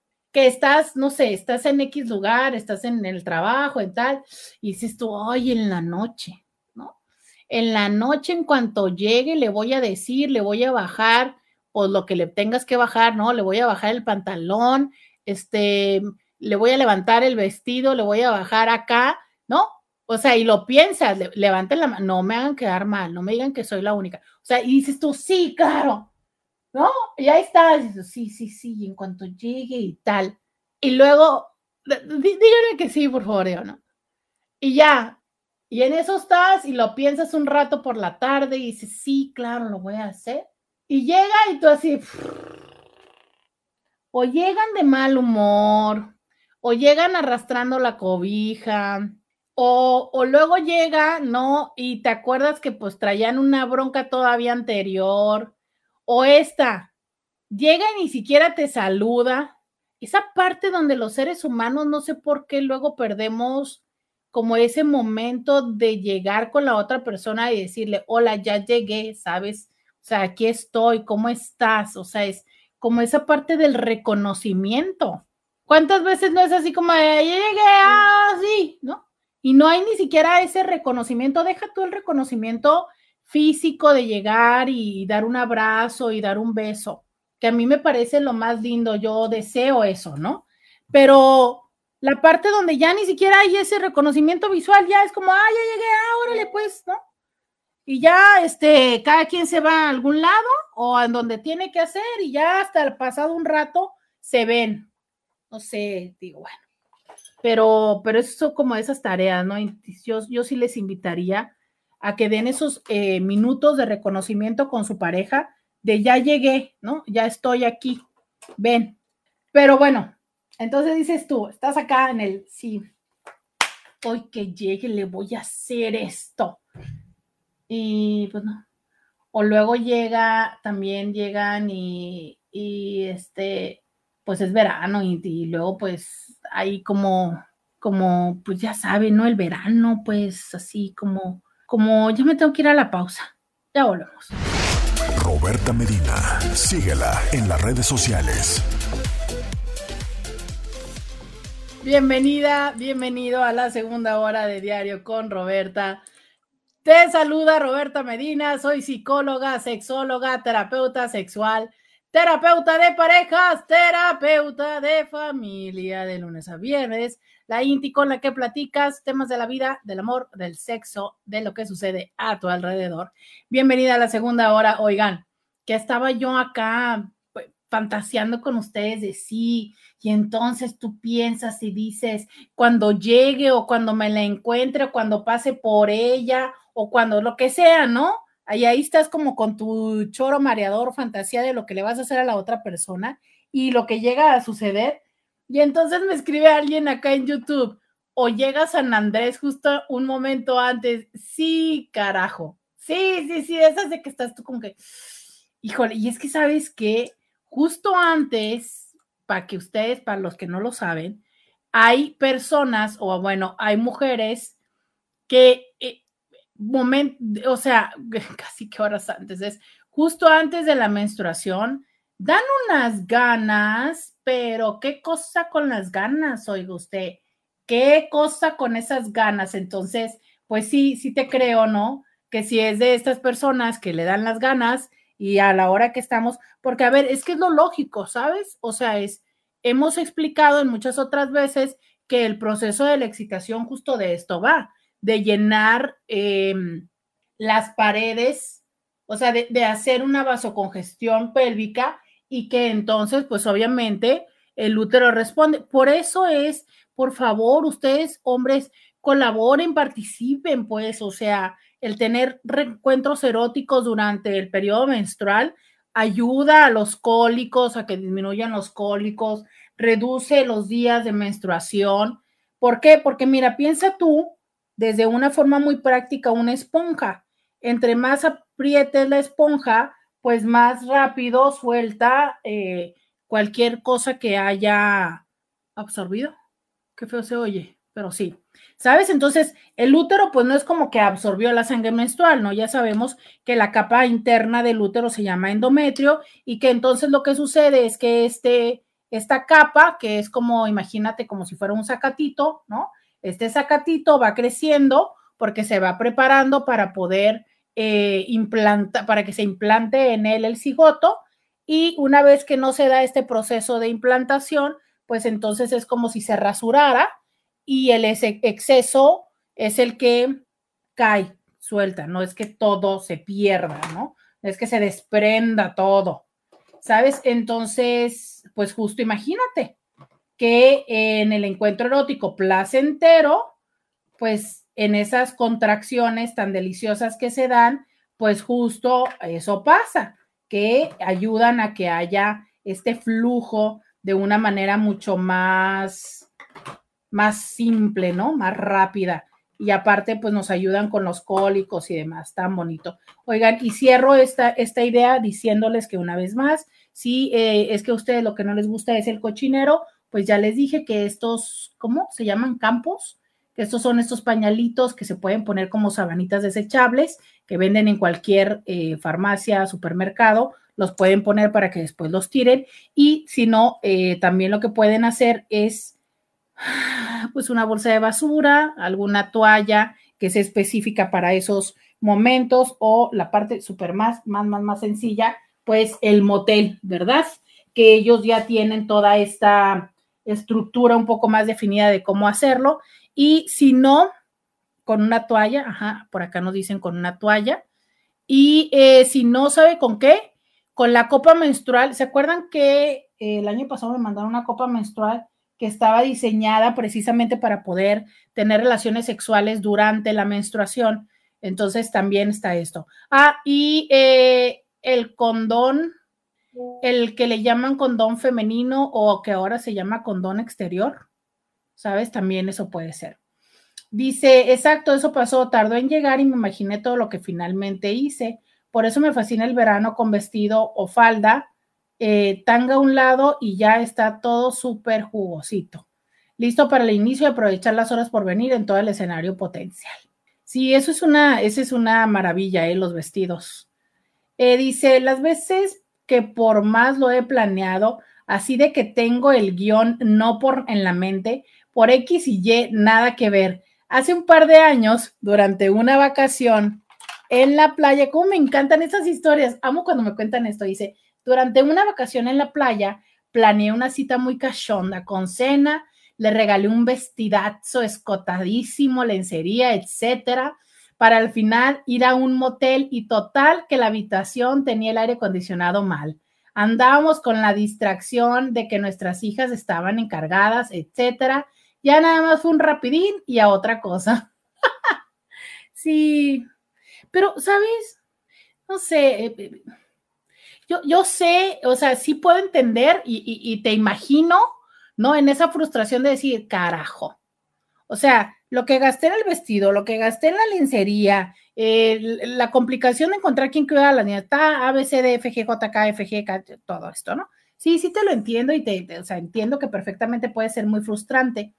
Estás, no sé, estás en X lugar, estás en el trabajo, en tal, y dices tú, ay, en la noche, ¿no? En la noche, en cuanto llegue, le voy a decir, le voy a bajar, pues lo que le tengas que bajar, ¿no? Le voy a bajar el pantalón, este, le voy a levantar el vestido, le voy a bajar acá, ¿no? O sea, y lo piensas, levanten la mano, no me hagan quedar mal, no me digan que soy la única. O sea, y dices tú, sí, claro, ¿no? Y ahí está, sí, sí, sí, y en cuanto llegue y tal. Y luego, díganme que sí, por favor, ¿no? Y ya, y en eso estás y lo piensas un rato por la tarde y dices, sí, claro, lo voy a hacer. Y llega y tú así, o llegan de mal humor, o llegan arrastrando la cobija, o, o, luego llega, ¿no? Y te acuerdas que pues traían una bronca todavía anterior, o esta, llega y ni siquiera te saluda. Esa parte donde los seres humanos, no sé por qué luego perdemos como ese momento de llegar con la otra persona y decirle, hola, ya llegué, ¿sabes? O sea, aquí estoy, ¿cómo estás? O sea, es como esa parte del reconocimiento. ¿Cuántas veces no es así como, ya llegué, así, ah, ¿no? Y no hay ni siquiera ese reconocimiento, deja tú el reconocimiento físico de llegar y dar un abrazo y dar un beso, que a mí me parece lo más lindo, yo deseo eso, ¿no? Pero la parte donde ya ni siquiera hay ese reconocimiento visual, ya es como, ah, ya llegué, ah, órale, pues, ¿no? Y ya, este, cada quien se va a algún lado o a donde tiene que hacer y ya hasta el pasado un rato se ven. No sé, digo, bueno. Pero, pero eso son como esas tareas, ¿no? Yo, yo sí les invitaría a que den esos eh, minutos de reconocimiento con su pareja, de ya llegué, ¿no? Ya estoy aquí, ven. Pero bueno, entonces dices tú, estás acá en el, sí, hoy que llegue le voy a hacer esto. Y pues no. O luego llega, también llegan y, y este, pues es verano y, y luego pues hay como, como, pues ya saben, ¿no? El verano, pues así como como ya me tengo que ir a la pausa. Ya volvemos. Roberta Medina, síguela en las redes sociales. Bienvenida, bienvenido a la segunda hora de Diario con Roberta. Te saluda Roberta Medina, soy psicóloga, sexóloga, terapeuta sexual, terapeuta de parejas, terapeuta de familia de lunes a viernes la Inti con la que platicas temas de la vida, del amor, del sexo, de lo que sucede a tu alrededor. Bienvenida a la segunda hora. Oigan, que estaba yo acá pues, fantaseando con ustedes de sí, y entonces tú piensas y dices, cuando llegue o cuando me la encuentre o cuando pase por ella o cuando lo que sea, ¿no? Ahí, ahí estás como con tu choro mareador, fantasía de lo que le vas a hacer a la otra persona y lo que llega a suceder y entonces me escribe alguien acá en YouTube, o llega San Andrés justo un momento antes. Sí, carajo. Sí, sí, sí, esas de que estás tú como que, híjole, y es que sabes que justo antes, para que ustedes, para los que no lo saben, hay personas, o bueno, hay mujeres que, eh, o sea, casi que horas antes, es justo antes de la menstruación, dan unas ganas, pero qué cosa con las ganas, oiga usted, qué cosa con esas ganas. Entonces, pues sí, sí te creo, ¿no? Que si es de estas personas que le dan las ganas y a la hora que estamos, porque a ver, es que es lo lógico, ¿sabes? O sea, es, hemos explicado en muchas otras veces que el proceso de la excitación justo de esto va, de llenar em, las paredes, o sea, de, de hacer una vasocongestión pélvica y que entonces, pues obviamente, el útero responde. Por eso es, por favor, ustedes, hombres, colaboren, participen, pues, o sea, el tener reencuentros eróticos durante el periodo menstrual ayuda a los cólicos, a que disminuyan los cólicos, reduce los días de menstruación. ¿Por qué? Porque mira, piensa tú desde una forma muy práctica una esponja. Entre más aprietes la esponja, pues más rápido suelta eh, cualquier cosa que haya absorbido. Qué feo se oye, pero sí. ¿Sabes? Entonces, el útero, pues no es como que absorbió la sangre menstrual, ¿no? Ya sabemos que la capa interna del útero se llama endometrio y que entonces lo que sucede es que este, esta capa, que es como, imagínate, como si fuera un sacatito, ¿no? Este sacatito va creciendo porque se va preparando para poder eh, implanta, para que se implante en él el cigoto y una vez que no se da este proceso de implantación, pues entonces es como si se rasurara y el exceso es el que cae, suelta, no es que todo se pierda, ¿no? Es que se desprenda todo, ¿sabes? Entonces, pues justo imagínate que en el encuentro erótico placentero, pues en esas contracciones tan deliciosas que se dan, pues justo eso pasa, que ayudan a que haya este flujo de una manera mucho más, más simple, ¿no? Más rápida. Y aparte, pues nos ayudan con los cólicos y demás, tan bonito. Oigan, y cierro esta, esta idea diciéndoles que una vez más, si eh, es que a ustedes lo que no les gusta es el cochinero, pues ya les dije que estos, ¿cómo? Se llaman campos estos son estos pañalitos que se pueden poner como sabanitas desechables que venden en cualquier eh, farmacia, supermercado. Los pueden poner para que después los tiren. Y si no, eh, también lo que pueden hacer es pues una bolsa de basura, alguna toalla que sea específica para esos momentos o la parte súper más, más, más, más sencilla, pues el motel, ¿verdad? Que ellos ya tienen toda esta estructura un poco más definida de cómo hacerlo y si no, con una toalla, ajá, por acá nos dicen con una toalla. Y eh, si no sabe con qué, con la copa menstrual. ¿Se acuerdan que el año pasado me mandaron una copa menstrual que estaba diseñada precisamente para poder tener relaciones sexuales durante la menstruación. Entonces también está esto. Ah, y eh, el condón, el que le llaman condón femenino o que ahora se llama condón exterior, ¿sabes? También eso puede ser. Dice, exacto, eso pasó, tardó en llegar y me imaginé todo lo que finalmente hice. Por eso me fascina el verano con vestido o falda, eh, tanga a un lado y ya está todo súper jugosito. Listo para el inicio y aprovechar las horas por venir en todo el escenario potencial. Sí, eso es una, esa es una maravilla, ¿eh? los vestidos. Eh, dice, las veces que por más lo he planeado, así de que tengo el guion no por en la mente, por X y Y, nada que ver. Hace un par de años, durante una vacación en la playa, como me encantan esas historias, amo cuando me cuentan esto, dice, durante una vacación en la playa, planeé una cita muy cachonda con cena, le regalé un vestidazo escotadísimo, lencería, etcétera, para al final ir a un motel y total que la habitación tenía el aire acondicionado mal. Andábamos con la distracción de que nuestras hijas estaban encargadas, etcétera, ya nada más fue un rapidín y a otra cosa. sí, pero, ¿sabes? No sé, eh, eh, yo, yo sé, o sea, sí puedo entender y, y, te imagino, ¿no? En esa frustración de decir, carajo. O sea, lo que gasté en el vestido, lo que gasté en la lencería, la complicación de encontrar quién cuida a la nieta, A, B, C, D, F, G, J, K, F, G, K, todo esto, ¿no? Sí, sí te lo entiendo y te, o sea, entiendo que perfectamente puede ser muy frustrante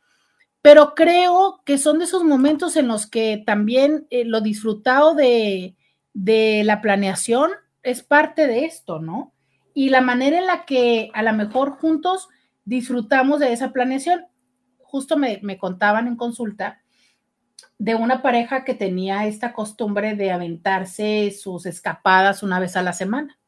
pero creo que son de esos momentos en los que también eh, lo disfrutado de, de la planeación es parte de esto, ¿no? Y la manera en la que a lo mejor juntos disfrutamos de esa planeación. Justo me, me, contaban en consulta de una pareja que tenía esta costumbre de aventarse sus escapadas una vez a la semana.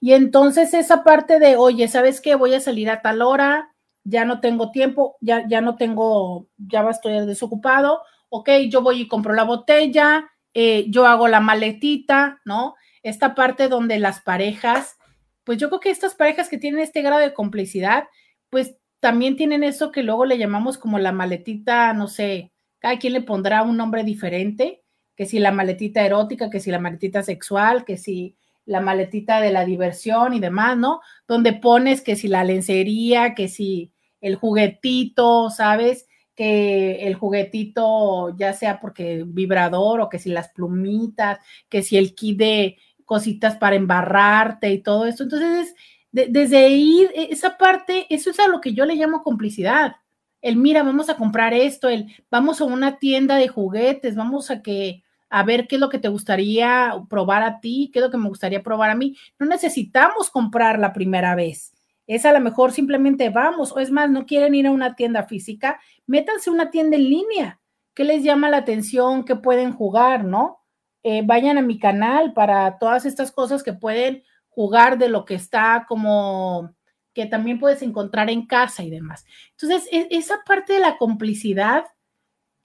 Y entonces esa parte de, oye, ¿sabes qué? Voy a salir a tal hora, ya no tengo tiempo, ya, ya no tengo, ya estoy desocupado, ok, yo voy y compro la botella, eh, yo hago la maletita, ¿no? Esta parte donde las parejas, pues yo creo que estas parejas que tienen este grado de complicidad, pues también tienen eso que luego le llamamos como la maletita, no sé, cada quien le pondrá un nombre diferente, que si la maletita erótica, que si la maletita sexual, que si la maletita de la diversión y demás, ¿no? Donde pones que si la lencería, que si el juguetito, ¿sabes? Que el juguetito, ya sea porque vibrador o que si las plumitas, que si el kit de cositas para embarrarte y todo esto. Entonces, desde ir, e, esa parte, eso es a lo que yo le llamo complicidad. El mira, vamos a comprar esto, el vamos a una tienda de juguetes, vamos a que a ver qué es lo que te gustaría probar a ti, qué es lo que me gustaría probar a mí. No necesitamos comprar la primera vez. Es a lo mejor simplemente vamos, o es más, no quieren ir a una tienda física, métanse una tienda en línea. ¿Qué les llama la atención? ¿Qué pueden jugar, no? Eh, vayan a mi canal para todas estas cosas que pueden jugar de lo que está como que también puedes encontrar en casa y demás. Entonces, e, esa parte de la complicidad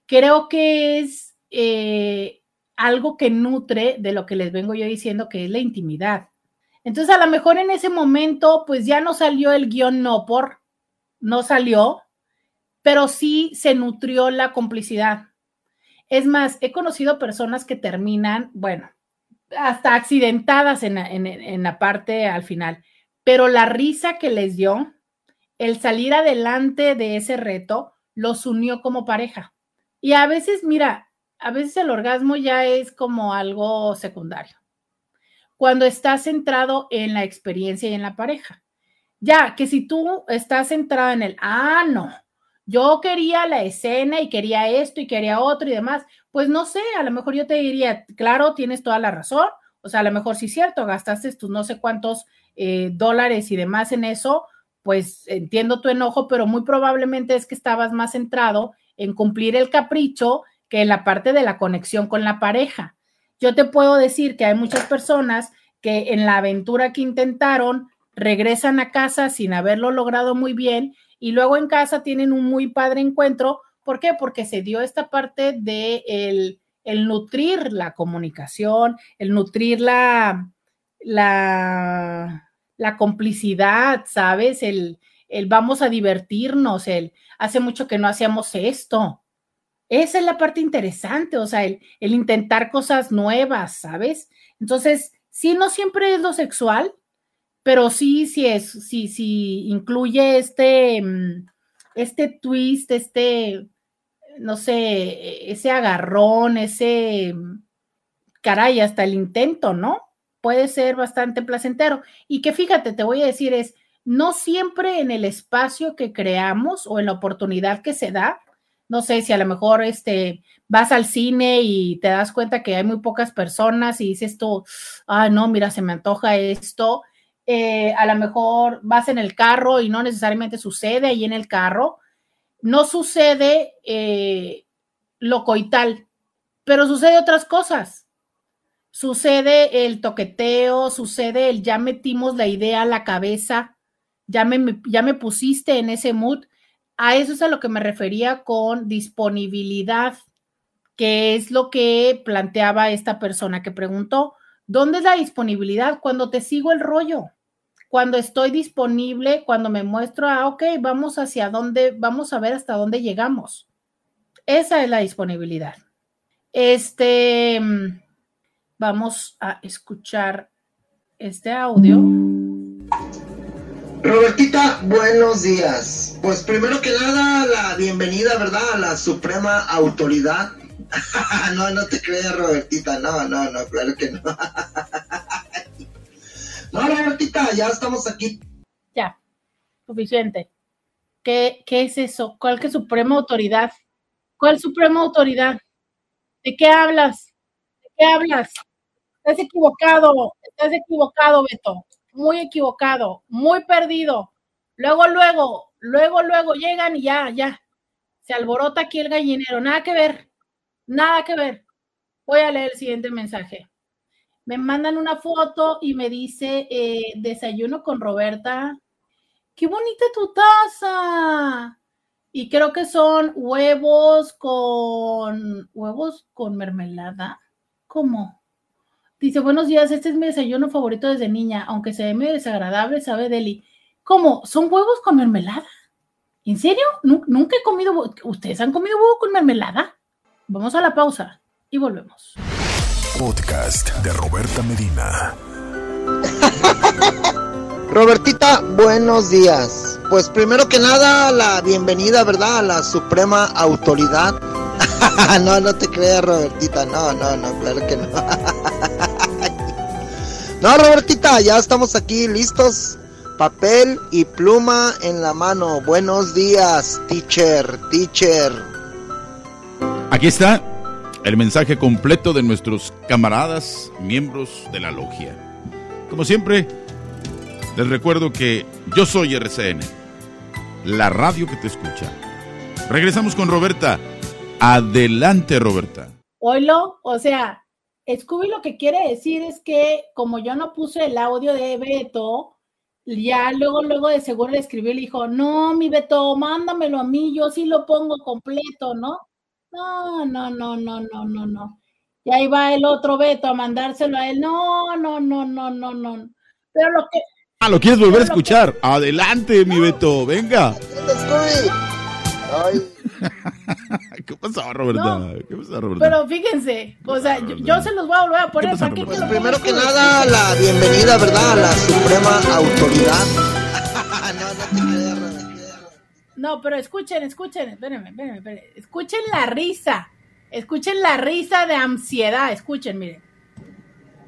creo que es eh, algo que nutre de lo que les vengo yo diciendo, que es la intimidad. Entonces, a lo mejor en ese momento, pues ya no salió el guion no por, no salió, pero sí se nutrió la complicidad. Es más, he conocido personas que terminan, bueno, hasta accidentadas en, en la parte al final, pero la risa que les dio, el salir adelante de ese reto, los unió como pareja. Y a veces, mira, a veces el orgasmo ya es como algo secundario cuando estás centrado en la experiencia y en la pareja. Ya, que si tú estás centrado en el, ah, no, yo quería la escena y quería esto y quería otro y demás, pues no sé, a lo mejor yo te diría, claro, tienes toda la razón, o sea, a lo mejor sí es cierto, gastaste tus no sé cuántos eh, dólares y demás en eso, pues entiendo tu enojo, pero muy probablemente es que estabas más centrado en cumplir el capricho que en la parte de la conexión con la pareja. Yo te puedo decir que hay muchas personas que en la aventura que intentaron regresan a casa sin haberlo logrado muy bien y luego en casa tienen un muy padre encuentro. ¿Por qué? Porque se dio esta parte de el, el nutrir la comunicación, el nutrir la, la, la complicidad, ¿sabes? El, el vamos a divertirnos, el hace mucho que no hacíamos esto. Esa es la parte interesante, o sea, el, intentar cosas nuevas, ¿sabes? Entonces, sí, no siempre es lo sexual, pero sí, sí es, sí, sí incluye este, mm, este twist, este, no sé, ese agarrón, ese, mm, caray, hasta el intento, ¿no? Puede ser bastante placentero. Y que fíjate, te voy a decir, es, no siempre en el espacio que creamos o en la oportunidad que se da, no sé si a lo mejor este, vas al cine y te das cuenta que hay muy pocas personas y dices tú, ah, no, mira, se me antoja esto. Eh, a lo mejor vas en el carro y no necesariamente sucede ahí en el carro. No sucede eh, lo coital, pero sucede otras cosas. Sucede el toqueteo, sucede el ya metimos la idea a la cabeza, ya me, ya me pusiste en ese mood. A eso es a lo que me refería con disponibilidad, que es lo que planteaba esta persona que preguntó. ¿Dónde es la disponibilidad? Cuando te sigo el rollo, cuando estoy disponible, cuando me muestro, ah, ok, vamos hacia dónde, vamos a ver hasta dónde llegamos. Esa es la disponibilidad. Este, vamos a escuchar este audio. Robertita, buenos días. Pues primero que nada, la bienvenida, ¿verdad? A la suprema autoridad. no, no te creas, Robertita. No, no, no, claro que no. no, Robertita, ya estamos aquí. Ya, suficiente. ¿Qué, ¿Qué es eso? ¿Cuál que suprema autoridad? ¿Cuál suprema autoridad? ¿De qué hablas? ¿De qué hablas? Estás equivocado, estás equivocado, Beto muy equivocado, muy perdido. Luego, luego, luego, luego llegan y ya, ya. Se alborota aquí el gallinero. Nada que ver, nada que ver. Voy a leer el siguiente mensaje. Me mandan una foto y me dice, eh, desayuno con Roberta. Qué bonita tu taza. Y creo que son huevos con huevos con mermelada. ¿Cómo? Dice, buenos días, este es mi desayuno favorito desde niña, aunque se ve medio desagradable, sabe Deli. ¿Cómo? ¿Son huevos con mermelada? ¿En serio? Nunca he comido, ¿ustedes han comido huevo con mermelada? Vamos a la pausa y volvemos. Podcast de Roberta Medina. Robertita, buenos días. Pues primero que nada, la bienvenida, ¿verdad? A la suprema autoridad. no, no te creas, Robertita. No, no, no, claro que no. No, Robertita, ya estamos aquí listos. Papel y pluma en la mano. Buenos días, teacher, teacher. Aquí está el mensaje completo de nuestros camaradas, miembros de la logia. Como siempre, les recuerdo que yo soy RCN, la radio que te escucha. Regresamos con Roberta. Adelante, Roberta. Oilo, o sea, Scooby lo que quiere decir es que como yo no puse el audio de Beto, ya luego, luego de seguro le escribió y le dijo, no, mi Beto, mándamelo a mí, yo sí lo pongo completo, ¿no? No, no, no, no, no, no, no. Y ahí va el otro Beto a mandárselo a él. No, no, no, no, no, no. Pero lo que... Ah, ¿lo quieres volver a escuchar? Adelante, mi Beto, venga. Ay. ¿Qué pasó, Roberta? No, ¿Qué pasó, Roberta? Pero fíjense, o sea, yo, yo se los voy a volver a poner. que lo Primero que nada, la bienvenida, ¿verdad? A la suprema autoridad. no, no te Robertita. No, pero escuchen, escuchen, espérenme, espérenme, espérenme. Escuchen la risa. Escuchen la risa de ansiedad. Escuchen, miren.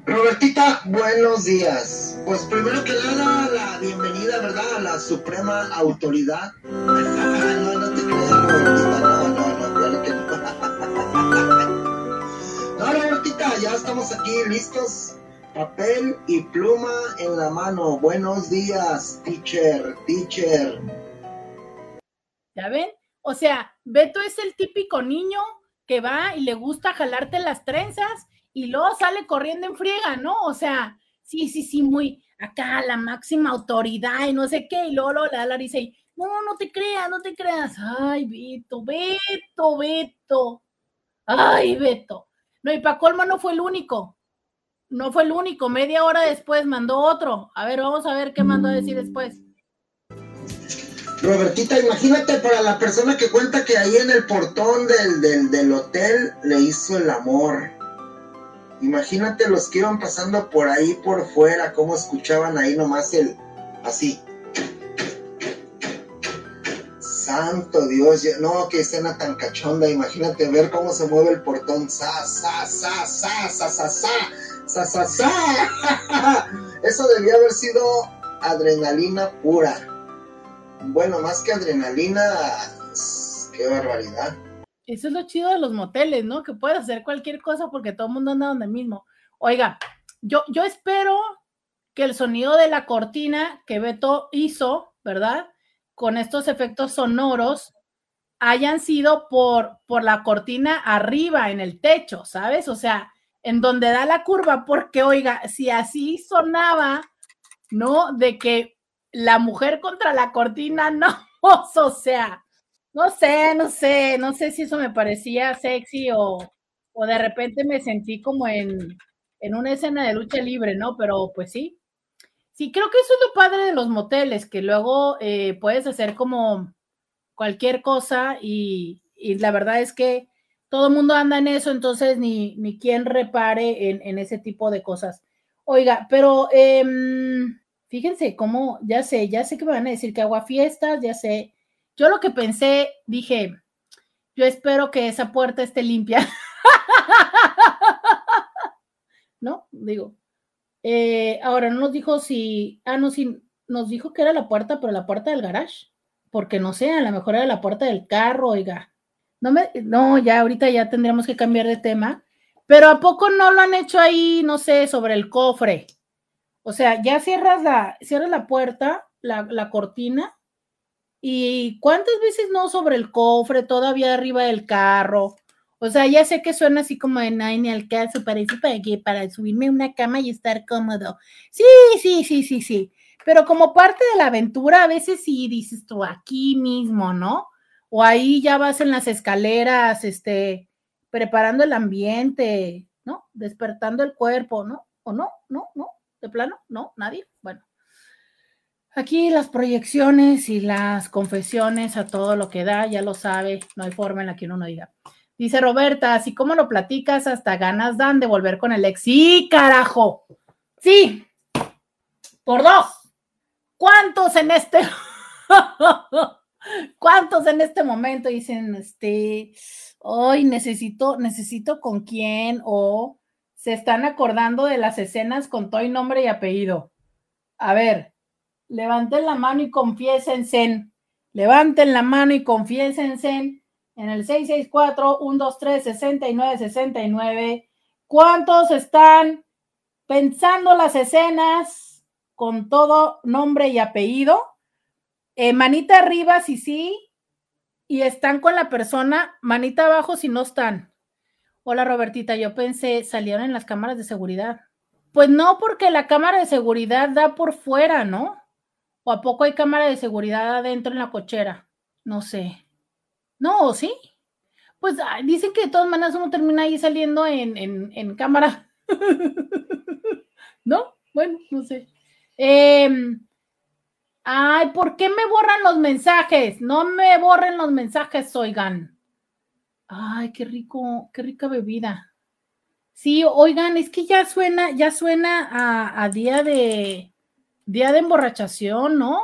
Robertita, buenos días. Pues primero que nada, la bienvenida, ¿verdad? A la suprema autoridad. Ya estamos aquí listos. Papel y pluma en la mano. Buenos días, teacher, teacher. ¿Ya ven? O sea, Beto es el típico niño que va y le gusta jalarte las trenzas y luego sale corriendo en friega, ¿no? O sea, sí, sí, sí, muy acá la máxima autoridad y no sé qué, y luego, luego la risa y no, no te creas, no te creas. Ay, Beto, Beto, Beto. Ay, Beto. No, y para no fue el único. no fue el único. Media hora después mandó otro. A ver, vamos a ver qué mandó a decir después. Robertita, imagínate para la persona que cuenta que ahí en el portón del, del, del hotel le hizo el amor. Imagínate los que iban pasando por ahí por fuera, cómo escuchaban ahí nomás el así. Santo Dios, no, qué escena tan cachonda. Imagínate ver cómo se mueve el portón. Sa, sa, sa, sa, sa, sa, sa, sa, sa. Eso debía haber sido adrenalina pura. Bueno, más que adrenalina, qué barbaridad. Eso es lo chido de los moteles, ¿no? Que puedes hacer cualquier cosa porque todo el mundo anda donde mismo. Oiga, yo, yo espero que el sonido de la cortina que Beto hizo, ¿verdad? Con estos efectos sonoros, hayan sido por, por la cortina arriba en el techo, ¿sabes? O sea, en donde da la curva, porque oiga, si así sonaba, ¿no? De que la mujer contra la cortina, no, o sea, no sé, no sé, no sé si eso me parecía sexy o, o de repente me sentí como en, en una escena de lucha libre, ¿no? Pero pues sí. Sí, creo que eso es lo padre de los moteles, que luego eh, puedes hacer como cualquier cosa y, la verdad es que todo el mundo anda en eso, entonces ni, ni quien repare en, en ese tipo de cosas. Oiga, pero em, fíjense cómo, ya sé, ya sé que me van a decir que hago fiestas, ya sé. Yo lo que pensé, dije, yo espero que esa puerta esté limpia. ¿No? Digo. Eh, ahora no nos dijo si, ah, no, sí, nos dijo que era la puerta, pero la puerta del garage, porque no sé, a lo mejor era la puerta del carro, oiga. No me, no, ya ahorita ya tendríamos que cambiar de tema, pero ¿a poco no lo han hecho ahí, no sé, sobre el cofre? O sea, ya cierras la, cierras la puerta, la, la cortina, y ¿cuántas veces no sobre el cofre, todavía arriba del carro? O sea, ya sé que suena así como de Nine al caso, parece para que para subirme a una cama y estar cómodo. Sí, sí, sí, sí, sí. Pero como parte de la aventura, a veces sí dices tú aquí mismo, ¿no? O ahí ya vas en las escaleras, este, preparando el ambiente, ¿no? Despertando el cuerpo, ¿no? ¿O no? ¿No? ¿No? ¿De plano? ¿No? ¿Nadie? Bueno. Aquí las proyecciones y las confesiones a todo lo que da, ya lo sabe, no hay forma en la que uno no diga. Dice Roberta, así como lo platicas, hasta ganas dan de volver con el ex. Sí, carajo. Sí. Por dos. ¿Cuántos en este? ¿Cuántos en este momento dicen, este, hoy necesito, necesito con quién? O se están acordando de las escenas con todo nombre y apellido. A ver, levanten la mano y confiésense. Levanten la mano y confiésense en el 664-123-6969. ¿Cuántos están pensando las escenas con todo nombre y apellido? Eh, manita arriba si sí, y están con la persona, manita abajo si no están. Hola Robertita, yo pensé, salieron en las cámaras de seguridad. Pues no, porque la cámara de seguridad da por fuera, ¿no? ¿O a poco hay cámara de seguridad adentro en la cochera? No sé. No, ¿sí? Pues ay, dicen que de todas maneras uno termina ahí saliendo en, en, cámara. ¿No? Bueno, no sé. Eh, ay, ¿por qué me borran los mensajes? No me borren los mensajes, oigan. Ay, qué rico, qué rica bebida. Sí, oigan, es que ya suena, ya suena a, a día de día de emborrachación, ¿no?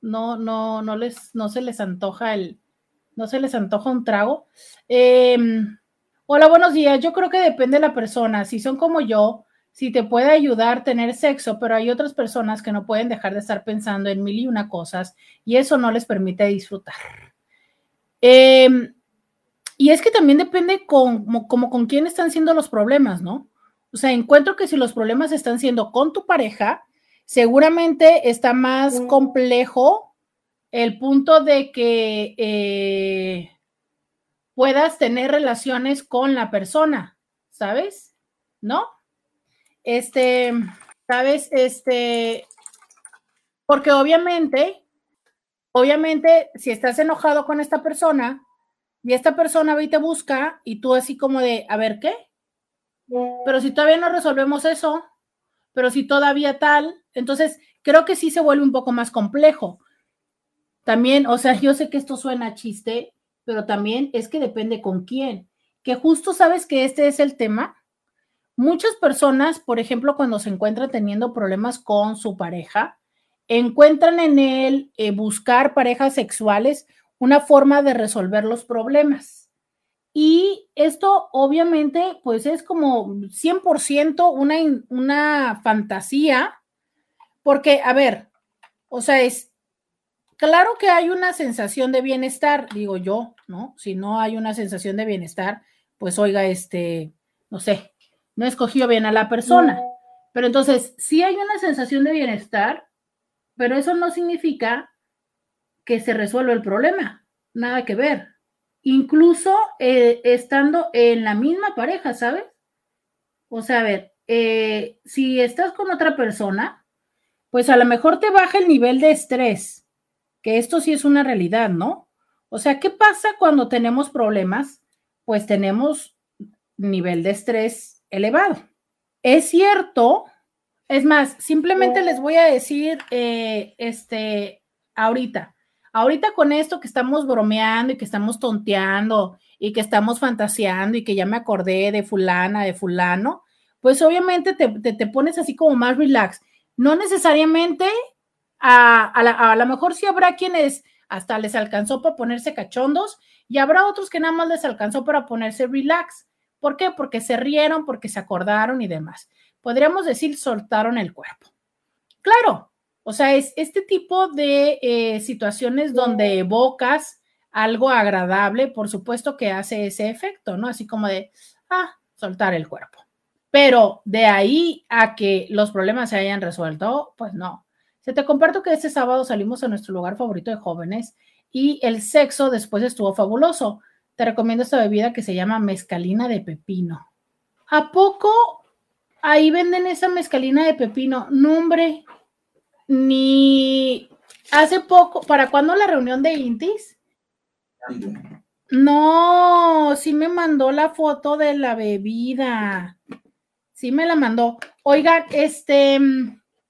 No, no, no les, no se les antoja el, no se les antoja un trago. Eh, hola, buenos días. Yo creo que depende de la persona. Si son como yo, si te puede ayudar tener sexo, pero hay otras personas que no pueden dejar de estar pensando en mil y una cosas y eso no les permite disfrutar. Eh, y es que también depende con, como, como con quién están siendo los problemas, ¿no? O sea, encuentro que si los problemas están siendo con tu pareja, seguramente está más complejo el punto de que eh, puedas tener relaciones con la persona, ¿sabes? ¿No? Este, ¿sabes? Este, porque obviamente, obviamente, si estás enojado con esta persona y esta persona va y te busca y tú así como de, a ver, ¿qué? pero si todavía no resolvemos eso, pero si todavía tal, entonces creo que sí se vuelve un poco más complejo. También, o sea, yo sé que esto suena chiste, pero también es que depende con quién. Que justo sabes que este es el tema. Muchas personas, por ejemplo, cuando se encuentran teniendo problemas con su pareja, encuentran en él eh, buscar parejas sexuales una forma de resolver los problemas. Y esto obviamente pues es como 100% una, una fantasía, porque, a ver, o sea, es claro que hay una sensación de bienestar, digo yo, ¿no? Si no hay una sensación de bienestar, pues oiga, este, no sé, no escogió bien a la persona. Pero entonces, sí hay una sensación de bienestar, pero eso no significa que se resuelva el problema, nada que ver. Incluso eh, estando en la misma pareja, ¿sabes? O sea, a ver, eh, si estás con otra persona, pues a lo mejor te baja el nivel de estrés, que esto sí es una realidad, ¿no? O sea, ¿qué pasa cuando tenemos problemas? Pues tenemos nivel de estrés elevado. Es cierto es más, simplemente les voy a decir, eh, este, ahorita, ahorita con esto que estamos bromeando y que estamos tonteando y que estamos fantaseando y que ya me acordé de fulana, de fulano, pues obviamente te, pones así como más relax. No necesariamente, a, a, a lo mejor sí habrá quienes hasta les alcanzó para ponerse cachondos y habrá otros que nada más les alcanzó para ponerse relax. ¿Por qué? Porque se rieron, porque se acordaron y demás podríamos decir, soltaron el cuerpo. Claro, o sea, es este tipo de eh, situaciones donde evocas algo agradable, por supuesto que hace ese efecto, ¿no? Así como de, ah, soltar el cuerpo. Pero de ahí a que los problemas se hayan resuelto, pues no. Se te comparto que este sábado salimos a nuestro lugar favorito de jóvenes y el sexo después estuvo fabuloso. Te recomiendo esta bebida que se llama mezcalina de pepino. ¿A poco ahí venden esa mezcalina de pepino. No, hombre, ni hace poco, ¿para cuándo la reunión de Intis? No, sí me mandó la foto de la bebida. Sí me la mandó. Oigan, este,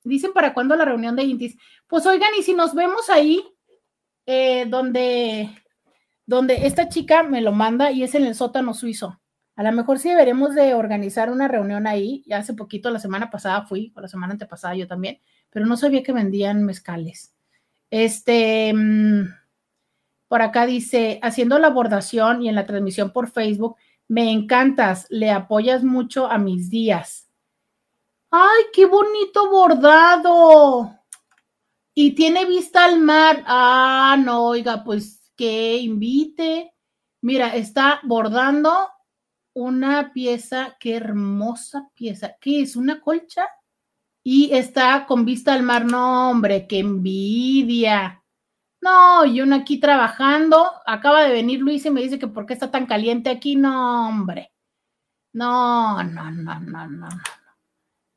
dicen para cuándo la reunión de Intis. Pues oigan, y si nos vemos ahí, eh, donde, donde esta chica me lo manda y es en el sótano suizo. A lo mejor sí deberemos de organizar una reunión ahí. Ya hace poquito, la semana pasada fui, o la semana antepasada yo también, pero no sabía que vendían mezcales. Este, mm, por acá dice, haciendo la abordación y en la transmisión por Facebook, me encantas, le apoyas mucho a mis días. ¡Ay, qué bonito bordado! Y tiene vista al mar. Ah, no, oiga, pues que invite. Mira, está bordando una pieza, qué hermosa pieza. ¿Qué es? ¿Una colcha? Y está con vista al mar. No, hombre, qué envidia. No, y uno aquí trabajando. Acaba de venir Luis y me dice que por qué está tan caliente aquí. No, hombre. No, no, no, no, no.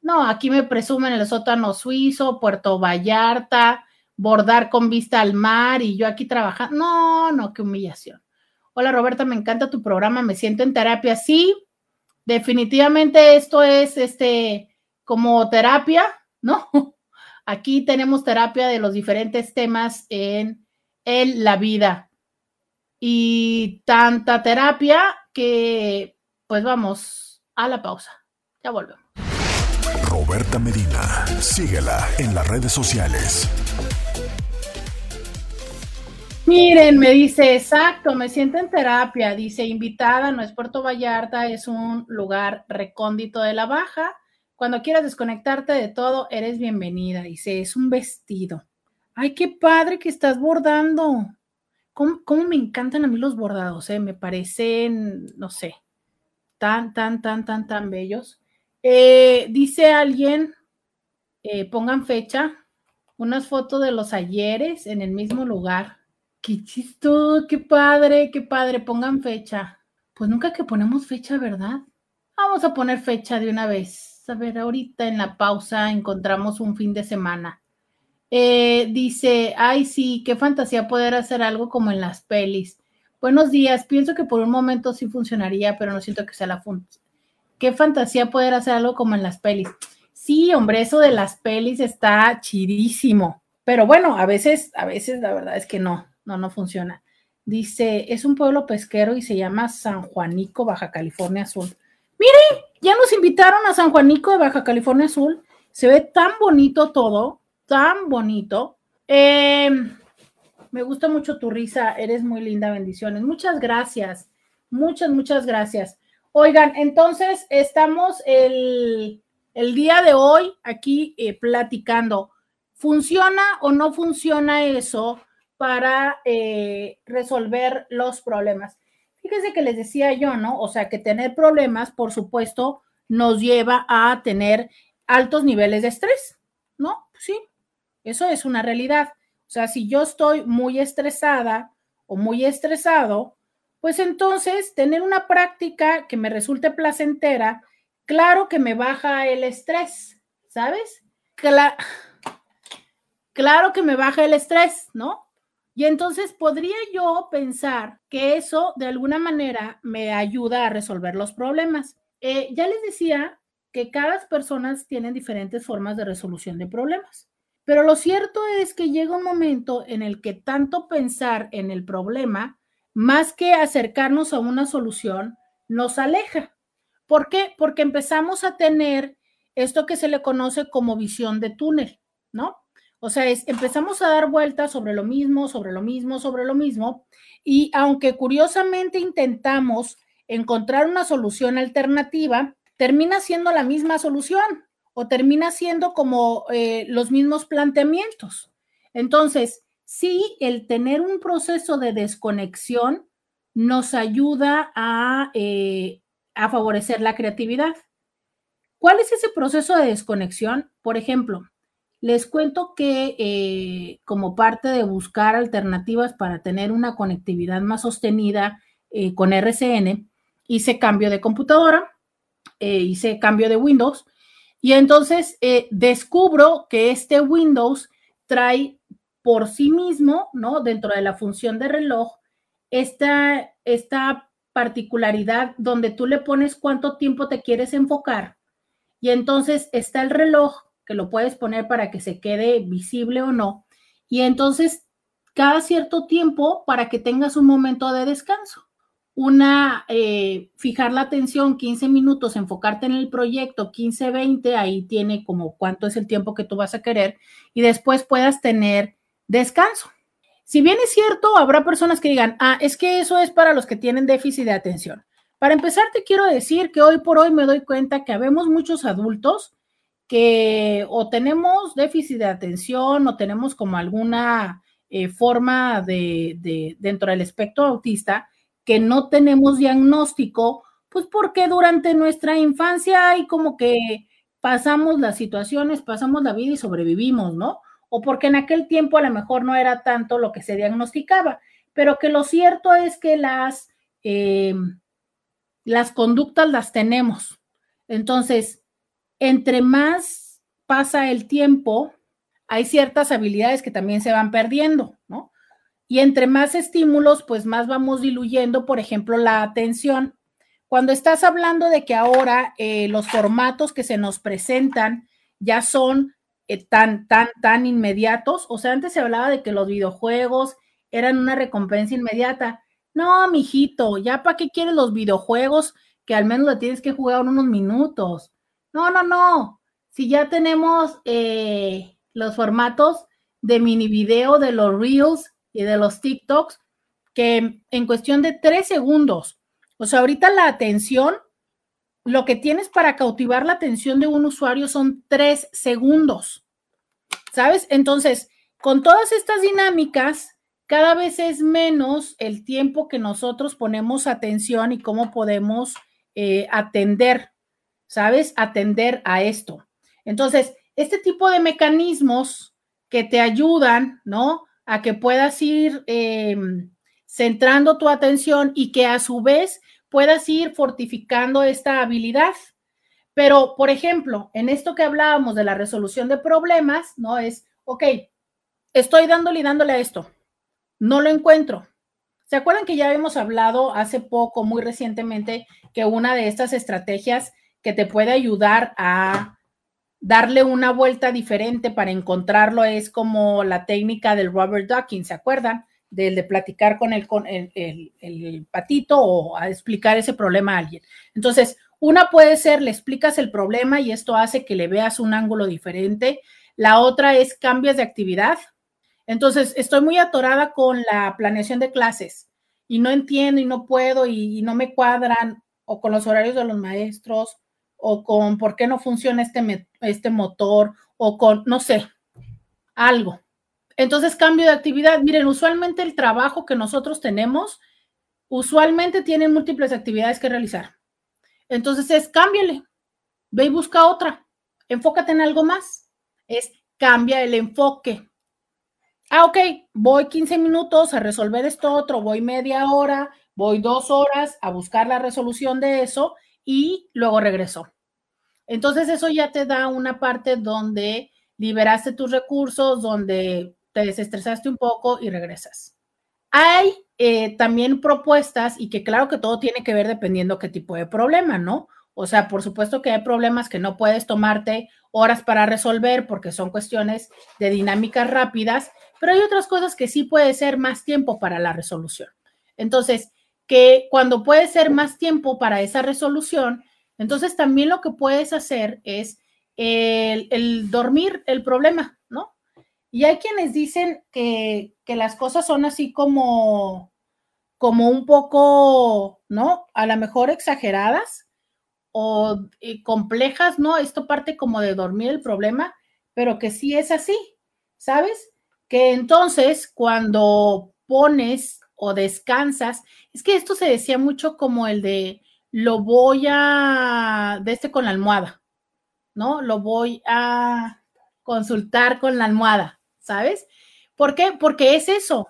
No, aquí me presumen el sótano suizo, Puerto Vallarta, bordar con vista al mar y yo aquí trabajando. No, no, qué humillación. Hola Roberta, me encanta tu programa, me siento en terapia. Sí, definitivamente esto es este como terapia, ¿no? Aquí tenemos terapia de los diferentes temas en, la vida. Y tanta terapia que pues vamos a la pausa. Ya volvemos. Roberta Medina, síguela en las redes sociales. Miren, me dice, exacto, me siento en terapia. Dice, invitada, no es Puerto Vallarta, es un lugar recóndito de la baja. Cuando quieras desconectarte de todo, eres bienvenida. Dice, es un vestido. Ay, qué padre que estás bordando. ¿Cómo, me encantan a mí los bordados? Eh? Me parecen, no sé, tan, tan, tan, tan, tan bellos. Eh, dice alguien, eh, pongan fecha, unas fotos de los ayeres en el mismo lugar. Qué chistoso, qué padre, qué padre. Pongan fecha. Pues nunca que ponemos fecha, ¿verdad? Vamos a poner fecha de una vez. A ver, ahorita en la pausa encontramos un fin de semana. Eh, dice, ay, sí, qué fantasía poder hacer algo como en las pelis. Buenos días, pienso que por un momento sí funcionaría, pero no siento que sea la función. Qué fantasía poder hacer algo como en las pelis. Sí, hombre, eso de las pelis está chidísimo. Pero bueno, a veces, a veces la verdad es que no, no, no funciona. Dice, es un pueblo pesquero y se llama San Juanico, Baja California Azul. Mire, ya nos invitaron a San Juanico de Baja California Azul. Se ve tan bonito todo, tan bonito. Eh, me gusta mucho tu risa, eres muy linda, bendiciones. Muchas gracias, muchas, muchas gracias. Oigan, entonces estamos el, el día de hoy aquí eh, platicando. ¿Funciona o no funciona eso para eh, resolver los problemas? Fíjense que les decía yo, ¿no? O sea, que tener problemas, por supuesto, nos lleva a tener altos niveles de estrés, ¿no? Sí, eso es una realidad. O sea, si yo estoy muy estresada o muy estresado, pues entonces tener una práctica que me resulte placentera, claro que me baja el estrés, ¿sabes? claro que me baja el estrés, ¿no? Y entonces podría yo pensar que eso de alguna manera me ayuda a resolver los problemas. Eh, ya les decía que cada persona tiene diferentes formas de resolución de problemas. Pero lo cierto es que llega un momento en el que tanto pensar en el problema, más que acercarnos a una solución, nos aleja. ¿Por qué? Porque empezamos a tener esto que se le conoce como visión de túnel, ¿no? O sea, es, empezamos a dar vueltas sobre lo mismo, sobre lo mismo, sobre lo mismo, y aunque curiosamente intentamos encontrar una solución alternativa, termina siendo la misma solución o termina siendo como eh, los mismos planteamientos. Entonces, sí, el tener un proceso de desconexión nos ayuda a, eh, a favorecer la creatividad. ¿Cuál es ese proceso de desconexión? Por ejemplo, les cuento que eh, como parte de buscar alternativas para tener una conectividad más sostenida con RCN, hice cambio de computadora eh, hice cambio de Windows y entonces eh, descubro que este Windows trae por sí mismo, ¿no? Dentro de la función de reloj, esta, esta particularidad donde tú le pones cuánto tiempo te quieres enfocar. Y entonces está el reloj que lo puedes poner para que se quede visible o no. Y entonces cada cierto tiempo para que tengas un momento de descanso. Una, eh, fijar la atención 15 minutos, enfocarte en el proyecto 15, 20, ahí tiene como cuánto es el tiempo que tú vas a querer y después puedas tener descanso. Si bien es cierto, habrá personas que digan, ah, es que eso es para los que tienen déficit de atención. Para empezar, te quiero decir que hoy por hoy me doy cuenta que habemos muchos adultos que o tenemos déficit de atención o tenemos como alguna eh, forma de, de, dentro del espectro autista que no tenemos diagnóstico, pues porque durante nuestra infancia hay como que pasamos las situaciones, pasamos la vida y sobrevivimos, ¿no? O porque en aquel tiempo a lo mejor no era tanto lo que se diagnosticaba, pero que lo cierto es que las, eh, las conductas las tenemos. Entonces, entre más pasa el tiempo, hay ciertas habilidades que también se van perdiendo, ¿no? Y entre más estímulos, pues más vamos diluyendo, por ejemplo, la atención. Cuando estás hablando de que ahora eh, los formatos que se nos presentan ya son eh, tan, tan, tan inmediatos, o sea, antes se hablaba de que los videojuegos eran una recompensa inmediata. No, mijito, ya para qué quieres los videojuegos que al menos lo tienes que jugar unos minutos. No, no, no. Si ya tenemos eh, los formatos de mini video, de los reels, y de los TikToks que en cuestión de tres segundos, o sea, ahorita la atención, lo que tienes para cautivar la atención de un usuario son tres segundos, ¿sabes? Entonces, con todas estas dinámicas, cada vez es menos el tiempo que nosotros ponemos atención y cómo podemos eh, atender, ¿sabes? Atender a esto. Entonces, este tipo de mecanismos que te ayudan, ¿no? a que puedas ir em, centrando tu atención y que a su vez puedas ir fortificando esta habilidad. Pero, por ejemplo, en esto que hablábamos de la resolución de problemas, ¿no? Es, ok, estoy dándole y dándole a esto, no lo encuentro. ¿Se acuerdan que ya habíamos hablado hace poco, muy recientemente, que una de estas estrategias que te puede ayudar a darle una vuelta diferente para encontrarlo es como la técnica del Robert Dawkins, ¿se acuerdan? Del de platicar con el, con el, el, patito o a explicar ese problema a alguien. Entonces, una puede ser, le explicas el problema y esto hace que le veas un ángulo diferente. La otra es cambias de actividad. Entonces, estoy muy atorada con la planeación de clases y no entiendo y no puedo y, y no me cuadran o con los horarios de los maestros o con por qué no funciona este, este motor o con, no sé, algo. Entonces, cambio de actividad. Miren, usualmente el trabajo que nosotros tenemos, usualmente tiene múltiples actividades que realizar. Entonces es cámbiale, ve y busca otra, enfócate en algo más. Es cambia el enfoque. Ah, ok, voy 15 minutos a resolver esto otro, voy media hora, voy dos horas a buscar la resolución de eso y luego regreso. Entonces eso ya te da una parte donde liberaste tus recursos, donde te desestresaste un poco y regresas. Hay eh, también propuestas y que claro que todo tiene que ver dependiendo qué tipo de problema, ¿no? O sea, por supuesto que hay problemas que no puedes tomarte horas para resolver porque son cuestiones de dinámicas rápidas, pero hay otras cosas que sí puede ser más tiempo para la resolución. Entonces, que cuando puede ser más tiempo para esa resolución, entonces también lo que puedes hacer es el, dormir el problema. Y hay quienes dicen que, que las cosas son así como, como un poco, ¿no? A lo mejor exageradas o eh, complejas, ¿no? Esto parte como de dormir el problema, pero que sí es así, ¿sabes? Que entonces cuando pones o descansas, es que esto se decía mucho como el de lo voy a, de este con la almohada, ¿no? Lo voy a consultar con la almohada. ¿Sabes? ¿Por qué? Porque es eso.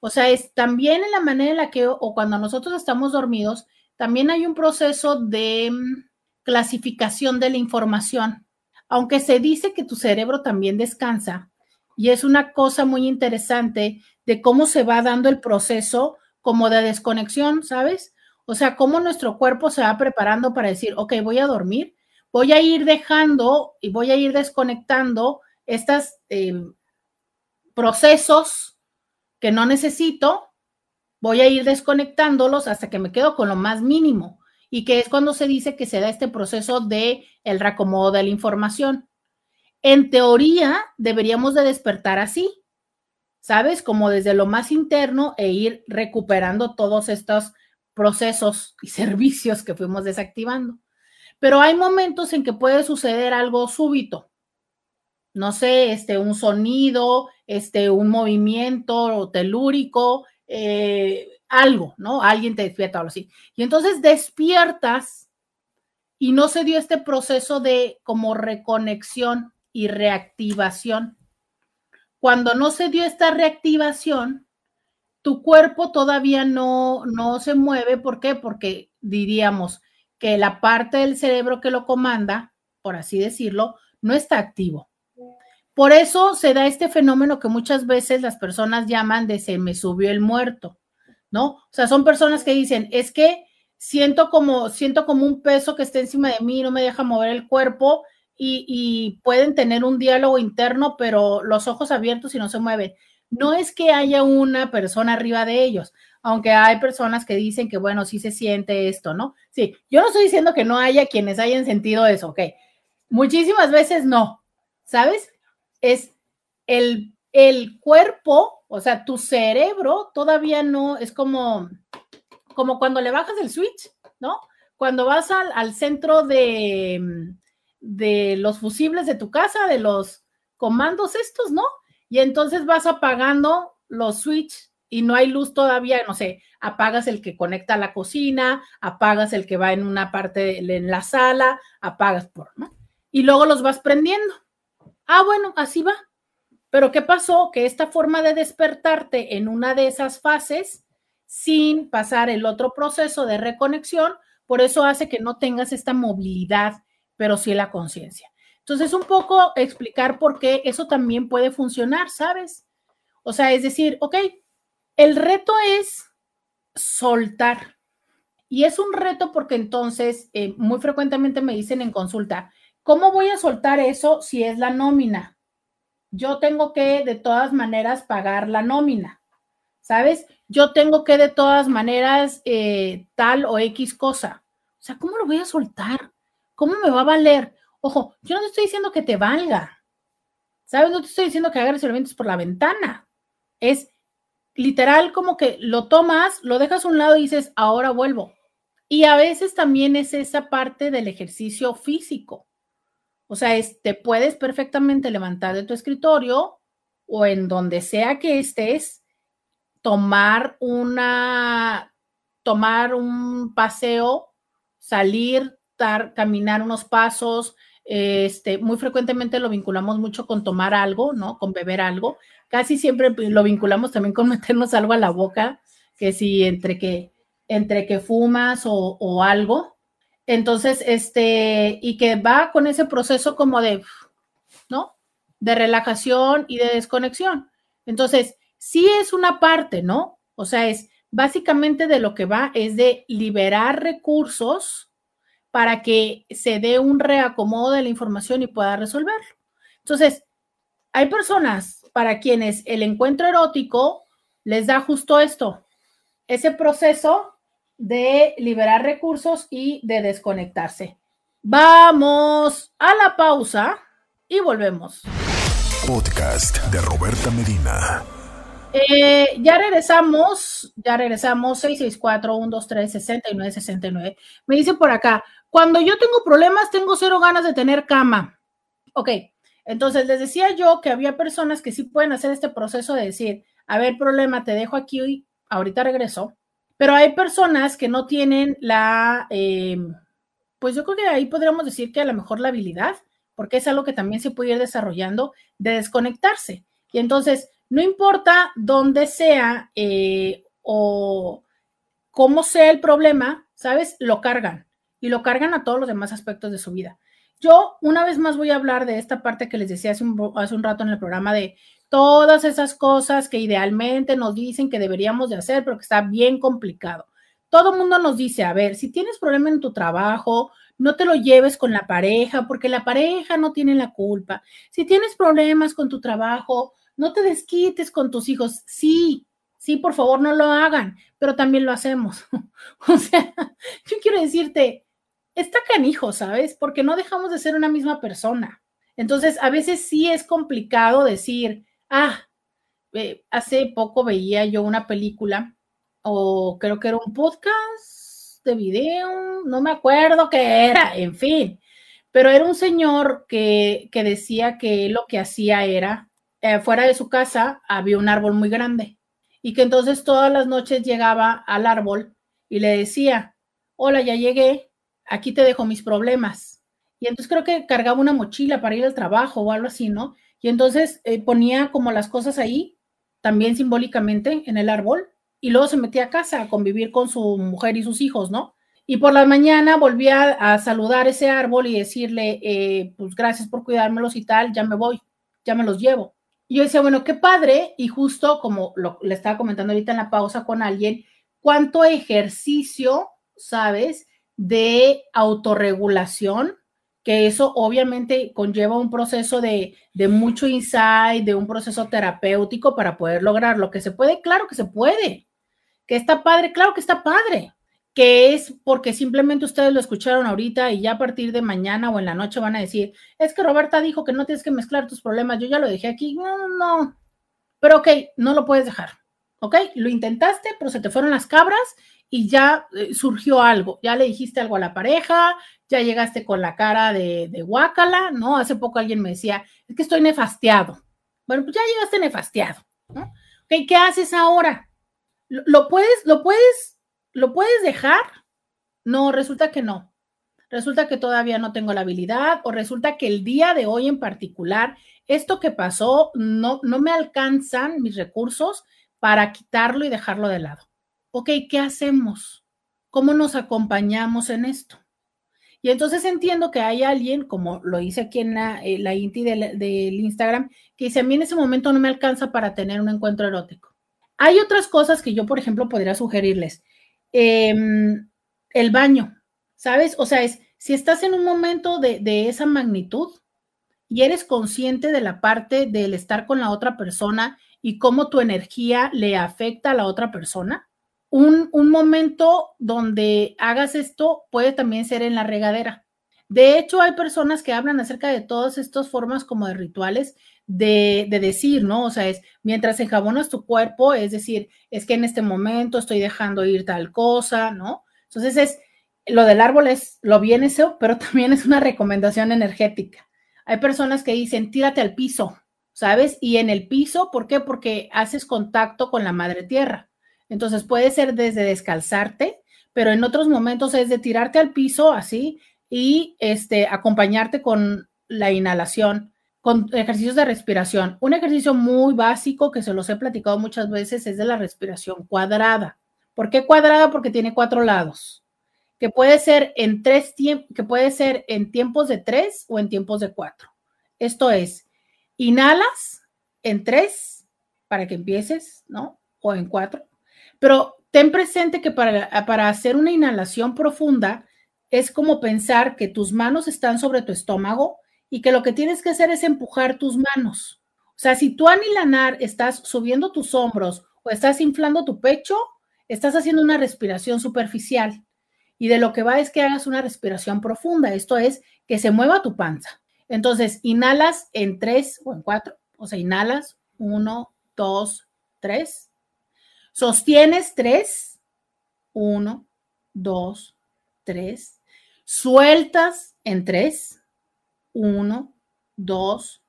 O sea, es también en la manera en la que, o cuando nosotros estamos dormidos, también hay un proceso de mm, clasificación de la información. Aunque se dice que tu cerebro también descansa, y es una cosa muy interesante de cómo se va dando el proceso como de desconexión, ¿sabes? O sea, cómo nuestro cuerpo se va preparando para decir, ok, voy a dormir, voy a ir dejando y voy a ir desconectando estas eh, procesos que no necesito, voy a ir desconectándolos hasta que me quedo con lo más mínimo y que es cuando se dice que se da este proceso de el reacomodo de la información. En teoría, deberíamos de despertar así, ¿sabes? Como desde lo más interno e ir recuperando todos estos procesos y servicios que fuimos desactivando. Pero hay momentos en que puede suceder algo súbito, no sé, este, un sonido, este, un movimiento telúrico, eh, algo, ¿no? Alguien te despierta o algo así. Y entonces despiertas y no se dio este proceso de como reconexión y reactivación. Cuando no se dio esta reactivación, tu cuerpo todavía no, no se mueve. ¿Por qué? Porque diríamos que la parte del cerebro que lo comanda, por así decirlo, no está activo. Por eso se da este fenómeno que muchas veces las personas llaman de se me subió el muerto, ¿no? O sea, son personas que dicen, es que siento como, siento como un peso que está encima de mí, no me deja mover el cuerpo y, y pueden tener un diálogo interno, pero los ojos abiertos y no se mueven. No es que haya una persona arriba de ellos, aunque hay personas que dicen que, bueno, sí se siente esto, ¿no? Sí, yo no estoy diciendo que no haya quienes hayan sentido eso, ok. Muchísimas veces no, ¿sabes? Es el, el cuerpo, o sea, tu cerebro todavía no, es como, como cuando le bajas el switch, ¿no? Cuando vas al, al centro de, de los fusibles de tu casa, de los comandos estos, ¿no? Y entonces vas apagando los switch y no hay luz todavía, no sé, apagas el que conecta a la cocina, apagas el que va en una parte en la sala, apagas por, ¿no? Y luego los vas prendiendo. Ah, bueno, así va. Pero ¿qué pasó? Que esta forma de despertarte en una de esas fases sin pasar el otro proceso de reconexión, por eso hace que no tengas esta movilidad, pero sí la conciencia. Entonces, un poco explicar por qué eso también puede funcionar, ¿sabes? O sea, es decir, ok, el reto es soltar. Y es un reto porque entonces eh, muy frecuentemente me dicen en consulta, ¿cómo voy a soltar eso si es la nómina? Yo tengo que de todas maneras pagar la nómina, ¿sabes? Yo tengo que de todas maneras eh, tal o X cosa. O sea, ¿cómo lo voy a soltar? ¿Cómo me va a valer? Ojo, yo no te estoy diciendo que te valga. ¿Sabes? No te estoy diciendo que agarres elementos por la ventana. Es literal como que lo tomas, lo dejas a un lado y dices, ahora vuelvo. Y a veces también es esa parte del ejercicio físico. O sea, te puedes perfectamente levantar de tu escritorio o en donde sea que estés, tomar una, tomar un paseo, salir, caminar unos pasos. Este, muy frecuentemente lo vinculamos mucho con tomar algo, ¿no? Con beber algo. Casi siempre lo vinculamos también con meternos algo a la boca, que si entre que entre que fumas o, algo. Entonces, este, y que va con ese proceso como de, ¿no? De relajación y de desconexión. Entonces, sí es una parte, ¿no? O sea, es básicamente de lo que va es de liberar recursos para que se dé un reacomodo de la información y pueda resolverlo. Entonces, hay personas para quienes el encuentro erótico les da justo esto, ese proceso de liberar recursos y de desconectarse. Vamos a la pausa y volvemos. Podcast de Roberta Medina. Eh, ya regresamos, ya regresamos, 664-123-6969. Me dice por acá, cuando yo tengo problemas, tengo cero ganas de tener cama. Ok, entonces les decía yo que había personas que sí pueden hacer este proceso de decir, a ver, problema, te dejo aquí hoy, ahorita regreso. Pero hay personas que no tienen la, eh, pues yo creo que ahí podríamos decir que a lo mejor la habilidad, porque es algo que también se puede ir desarrollando, de desconectarse. Y entonces, no importa dónde sea eh, o cómo sea el problema, ¿sabes? Lo cargan y lo cargan a todos los demás aspectos de su vida. Yo una vez más voy a hablar de esta parte que les decía hace un, hace un rato en el programa de todas esas cosas que idealmente nos dicen que deberíamos de hacer, pero que está bien complicado. Todo mundo nos dice, a ver, si tienes problema en tu trabajo, no te lo lleves con la pareja, porque la pareja no tiene la culpa. Si tienes problemas con tu trabajo, no te desquites con tus hijos. Sí, sí, por favor, no lo hagan, pero también lo hacemos. o sea, yo quiero decirte, está canijo, ¿sabes? Porque no dejamos de ser una misma persona. Entonces, a veces sí es complicado decir, Ah, eh, hace poco veía yo una película, o creo que era un podcast de video, no me acuerdo qué era, en fin, pero era un señor que, que decía que lo que hacía era, eh, fuera de su casa había un árbol muy grande y que entonces todas las noches llegaba al árbol y le decía, hola, ya llegué, aquí te dejo mis problemas. Y entonces creo que cargaba una mochila para ir al trabajo o algo así, ¿no? Y entonces eh, ponía como las cosas ahí, también simbólicamente, en el árbol, y luego se metía a casa a convivir con su mujer y sus hijos, ¿no? Y por la mañana volvía a saludar ese árbol y decirle, eh, pues gracias por cuidármelos y tal, ya me voy, ya me los llevo. Y yo decía, bueno, qué padre, y justo como le estaba comentando ahorita en la pausa con alguien, cuánto ejercicio, ¿sabes? De autorregulación eso obviamente conlleva un proceso de, mucho insight, de un proceso terapéutico para poder lograr lo que se puede, claro que se puede, que está padre, claro que está padre, que es porque simplemente ustedes lo escucharon ahorita y ya a partir de mañana o en la noche van a decir, es que Roberta dijo que no tienes que mezclar tus problemas, yo ya lo dejé aquí, no, no, no, pero ok, no lo puedes dejar, ok, lo intentaste, pero se te fueron las cabras y ya eh, surgió algo, ya le dijiste algo a la pareja, ya llegaste con la cara de, de guácala, ¿no? Hace poco alguien me decía, es que estoy nefasteado. Bueno, pues ya llegaste nefasteado, ¿no? ¿qué haces ahora? ¿Lo, puedes, lo puedes, lo puedes dejar? No, resulta que no. Resulta que todavía no tengo la habilidad o resulta que el día de hoy en particular, esto que pasó, no, no me alcanzan mis recursos para quitarlo y dejarlo de lado ok, ¿qué hacemos? ¿Cómo nos acompañamos en esto? Y entonces entiendo que hay alguien, como lo hice aquí en la, eh, Inti del, Instagram, que dice, a mí en ese momento no me alcanza para tener un encuentro erótico. Hay otras cosas que yo, por ejemplo, podría sugerirles. Em, el baño, ¿sabes? O sea, es si estás en un momento de, de esa magnitud y eres consciente de la parte del estar con la otra persona y cómo tu energía le afecta a la otra persona, un, un, momento donde hagas esto puede también ser en la regadera. De hecho, hay personas que hablan acerca de todas estas formas como de rituales de, de, decir, ¿no? O sea, es mientras enjabonas tu cuerpo, es decir, es que en este momento estoy dejando ir tal cosa, ¿no? Entonces es, lo del árbol es lo bien eso, pero también es una recomendación energética. Hay personas que dicen, tírate al piso, ¿sabes? Y en el piso, ¿por qué? Porque haces contacto con la madre tierra. Entonces puede ser desde descalzarte, pero en otros momentos es de tirarte al piso así y este, acompañarte con la inhalación, con ejercicios de respiración. Un ejercicio muy básico que se los he platicado muchas veces es de la respiración cuadrada. ¿Por qué cuadrada? Porque tiene cuatro lados, que puede ser en tres que puede ser en tiempos de tres o en tiempos de cuatro. Esto es, inhalas en tres para que empieces, ¿no? O en cuatro pero ten presente que para, para hacer una inhalación profunda es como pensar que tus manos están sobre tu estómago y que lo que tienes que hacer es empujar tus manos. O sea, si tú al inhalar estás subiendo tus hombros o estás inflando tu pecho, estás haciendo una respiración superficial. Y de lo que va es que hagas una respiración profunda, esto es, que se mueva tu panza. Entonces, inhalas en tres o en cuatro, o sea, inhalas uno, dos, tres, Sostienes tres, uno, dos, tres. Sueltas en tres, uno, dos,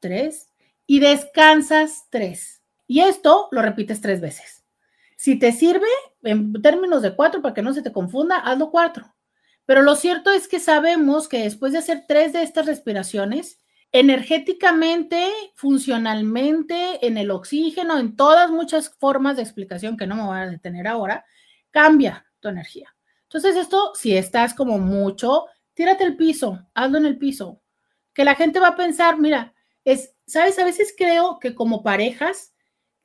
tres. Y descansas tres. Y esto lo repites tres veces. Si te sirve, en términos de cuatro, para que no se te confunda, hazlo cuatro. Pero lo cierto es que sabemos que después de hacer tres de estas respiraciones, energéticamente, funcionalmente, en el oxígeno, en todas muchas formas de explicación que no me voy a detener ahora, cambia tu energía. Entonces, esto, si estás como mucho, tírate el piso, hazlo en el piso. Que la gente va a pensar, mira, es, ¿sabes? A veces creo que como parejas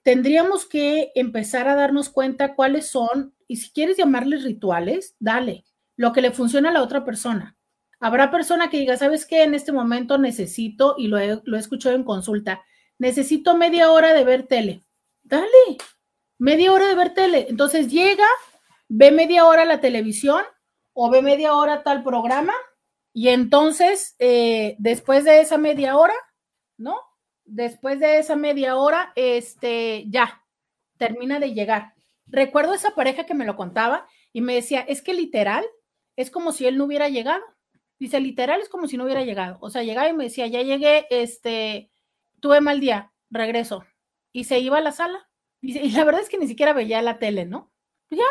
tendríamos que empezar a darnos cuenta cuáles son, y si quieres llamarles rituales, dale, lo que le funciona a la otra persona. Habrá persona que diga, ¿sabes qué? En este momento necesito, y lo he, escuchado en consulta, necesito media hora de ver tele. Dale, media hora de ver tele. Entonces llega, ve media hora la televisión o ve media hora tal programa y entonces eh, después de esa media hora, ¿no? Después de esa media hora, este, ya, termina de llegar. Recuerdo esa pareja que me lo contaba y me decía, es que literal, es como si él no hubiera llegado. Dice, literal es como si no hubiera llegado. O sea, llegaba y me decía, ya llegué, este, tuve mal día, regreso. Y se iba a la sala. Dice, y la verdad es que ni siquiera veía la tele, ¿no? Pues ya.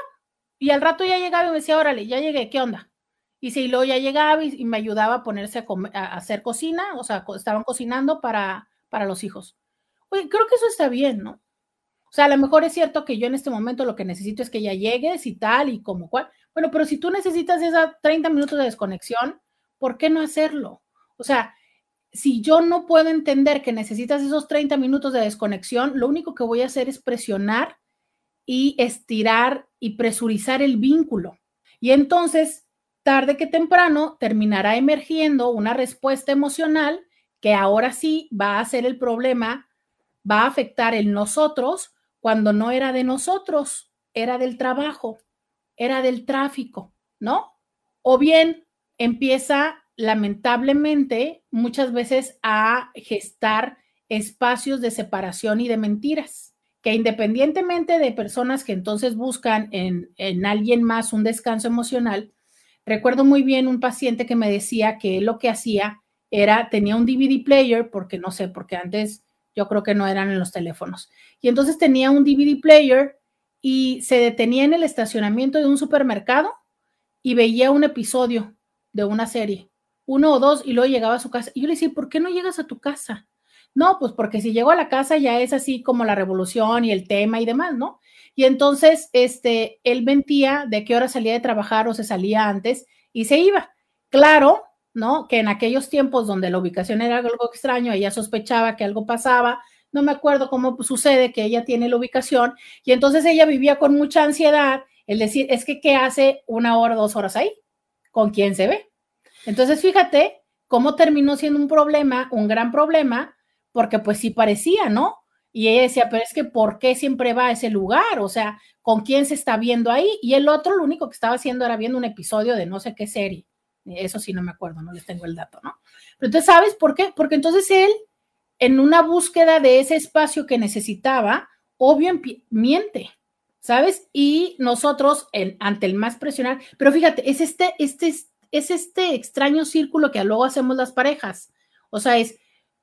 Y al rato ya llegaba y me decía, órale, ya llegué, ¿qué onda? Y si luego ya llegaba y, me ayudaba a ponerse a, hacer cocina, o sea, estaban cocinando para, para los hijos. Oye, creo que eso está bien, ¿no? O sea, a lo mejor es cierto que yo en este momento lo que necesito es que ya llegues y tal y como cual. Bueno, pero si tú necesitas esos 30 minutos de desconexión, ¿por qué no hacerlo? O sea, si yo no puedo entender que necesitas esos 30 minutos de desconexión, lo único que voy a hacer es presionar y estirar y presurizar el vínculo. Y entonces, tarde que temprano, terminará emergiendo una respuesta emocional que ahora sí va a ser el problema, va a afectar el nosotros cuando no era de nosotros, era del trabajo, era del tráfico, ¿no? O bien empieza lamentablemente muchas veces a gestar espacios de separación y de mentiras, que independientemente de personas que entonces buscan en, en alguien más un descanso emocional, recuerdo muy bien un paciente que me decía que lo que hacía era, tenía un DVD player, porque no sé, porque antes yo creo que no eran en los teléfonos, y entonces tenía un DVD player y se detenía en el estacionamiento de un supermercado y veía un episodio de una serie, uno o dos, y luego llegaba a su casa. Y yo le decía, ¿por qué no llegas a tu casa? No, pues porque si llego a la casa ya es así como la revolución y el tema y demás, ¿no? Y entonces, este, él mentía de qué hora salía de trabajar o se salía antes y se iba. Claro, ¿no? Que en aquellos tiempos donde la ubicación era algo extraño, ella sospechaba que algo pasaba, no me acuerdo cómo sucede que ella tiene la ubicación y entonces ella vivía con mucha ansiedad El decir, es que, ¿qué hace una hora, dos horas ahí? ¿Con quién se ve? Entonces, fíjate cómo terminó siendo un problema, un gran problema, porque pues sí parecía, ¿no? Y ella decía, pero es que ¿por qué siempre va a ese lugar? O sea, ¿con quién se está viendo ahí? Y el otro lo único que estaba haciendo era viendo un episodio de no sé qué serie. Eso sí no me acuerdo, no les tengo el dato, ¿no? Pero entonces, ¿sabes por qué? Porque entonces él, en una búsqueda de ese espacio que necesitaba, obvio miente, ¿sabes? Y nosotros, ante el más presionar, pero fíjate, es este, este, es este extraño círculo que luego hacemos las parejas. O sea, es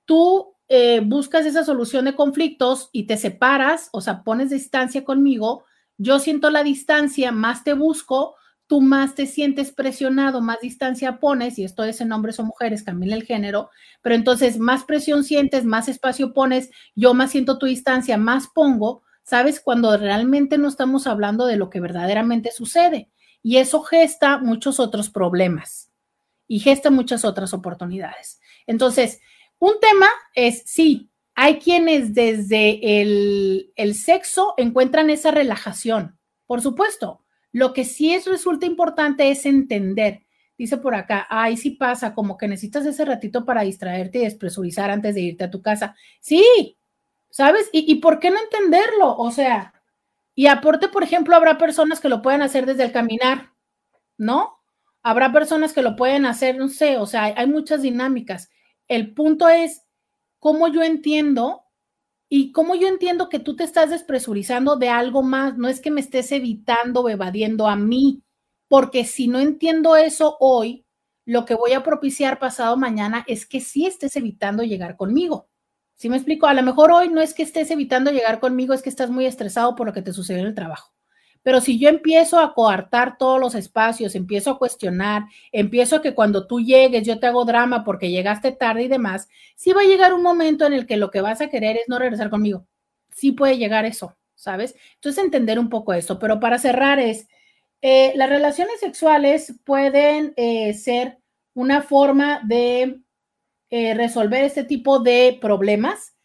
tú eh, buscas esa solución de conflictos y te separas, o sea, pones distancia conmigo, yo siento la distancia, más te busco, tú más te sientes presionado, más distancia pones, y esto es en hombres o mujeres, cambia el género, pero entonces más presión sientes, más espacio pones, yo más siento tu distancia, más pongo, ¿sabes? Cuando realmente no estamos hablando de lo que verdaderamente sucede. Y eso gesta muchos otros problemas y gesta muchas otras oportunidades. Entonces, un tema es, sí, hay quienes desde el, el sexo encuentran esa relajación, por supuesto. Lo que sí es, resulta importante es entender. Dice por acá, ay, sí pasa, como que necesitas ese ratito para distraerte y despresurizar antes de irte a tu casa. Sí, ¿sabes? ¿Y, ¿Y por qué no entenderlo? O sea, y aporte, por ejemplo, habrá personas que lo pueden hacer desde el caminar, ¿no? Habrá personas que lo pueden hacer, no sé, o sea, hay muchas dinámicas. El punto es cómo yo entiendo y cómo yo entiendo que tú te estás despresurizando de algo más, no es que me estés evitando o evadiendo a mí, porque si no entiendo eso hoy, lo que voy a propiciar pasado mañana es que sí estés evitando llegar conmigo. ¿Sí me explico? A lo mejor hoy no es que estés evitando llegar conmigo, es que estás muy estresado por lo que te sucedió en el trabajo. Pero si yo empiezo a coartar todos los espacios, empiezo a cuestionar, empiezo a que cuando tú llegues yo te hago drama porque llegaste tarde y demás, sí va a llegar un momento en el que lo que vas a querer es no regresar conmigo. Sí puede llegar eso, ¿sabes? Entonces entender un poco eso. Pero para cerrar es, eh, las relaciones sexuales pueden eh, ser una forma de eh, resolver este tipo de problemas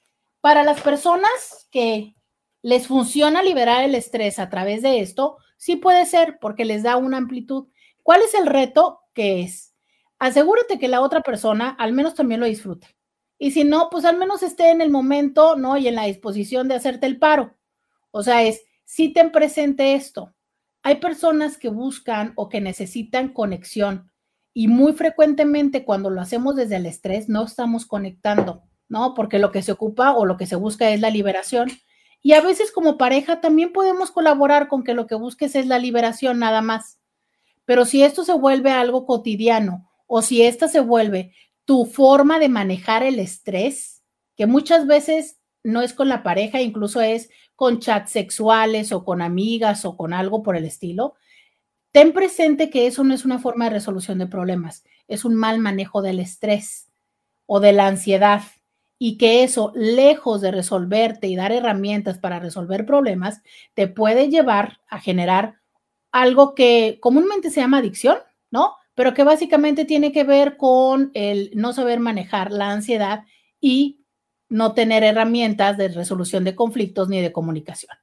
para las personas que les funciona liberar el estrés a través de esto, sí puede ser porque les da una amplitud. ¿Cuál es el reto que es? Asegúrate que la otra persona al menos también lo disfrute. Y si no, pues al menos esté en el momento, ¿no? Y en la disposición de hacerte el paro. O sea, es, si ten presente esto. Hay personas que buscan o que necesitan conexión y muy frecuentemente cuando lo hacemos desde el estrés no estamos conectando, ¿no? Porque lo que se ocupa o lo que se busca es la liberación y a veces como pareja también podemos colaborar con que lo que busques es la liberación nada más. Pero si esto se vuelve algo cotidiano o si esta se vuelve tu forma de manejar el estrés, que muchas veces no es con la pareja, incluso es con chats sexuales o con amigas o con algo por el estilo, ten presente que eso no es una forma de resolución de problemas, es un mal manejo del estrés o de la ansiedad y que eso, lejos de resolverte y dar herramientas para resolver problemas, te puede llevar a generar algo que comúnmente se llama adicción, ¿no? Pero que básicamente tiene que ver con el no saber manejar la ansiedad y no tener herramientas de resolución de conflictos ni de comunicación.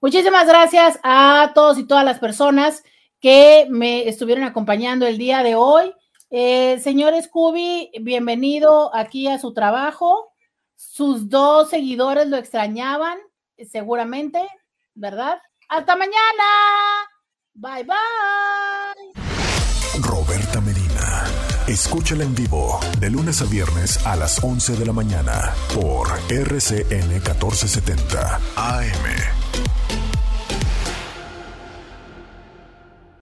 Muchísimas gracias a todos y todas las personas que me estuvieron acompañando el día de hoy. Eh, señor Scooby, bienvenido aquí a su trabajo. Sus dos seguidores lo extrañaban, seguramente, ¿verdad? Hasta mañana. Bye bye. Roberta Medina. Escúchala en vivo de lunes a viernes a las 11 de la mañana por RCN 1470 AM.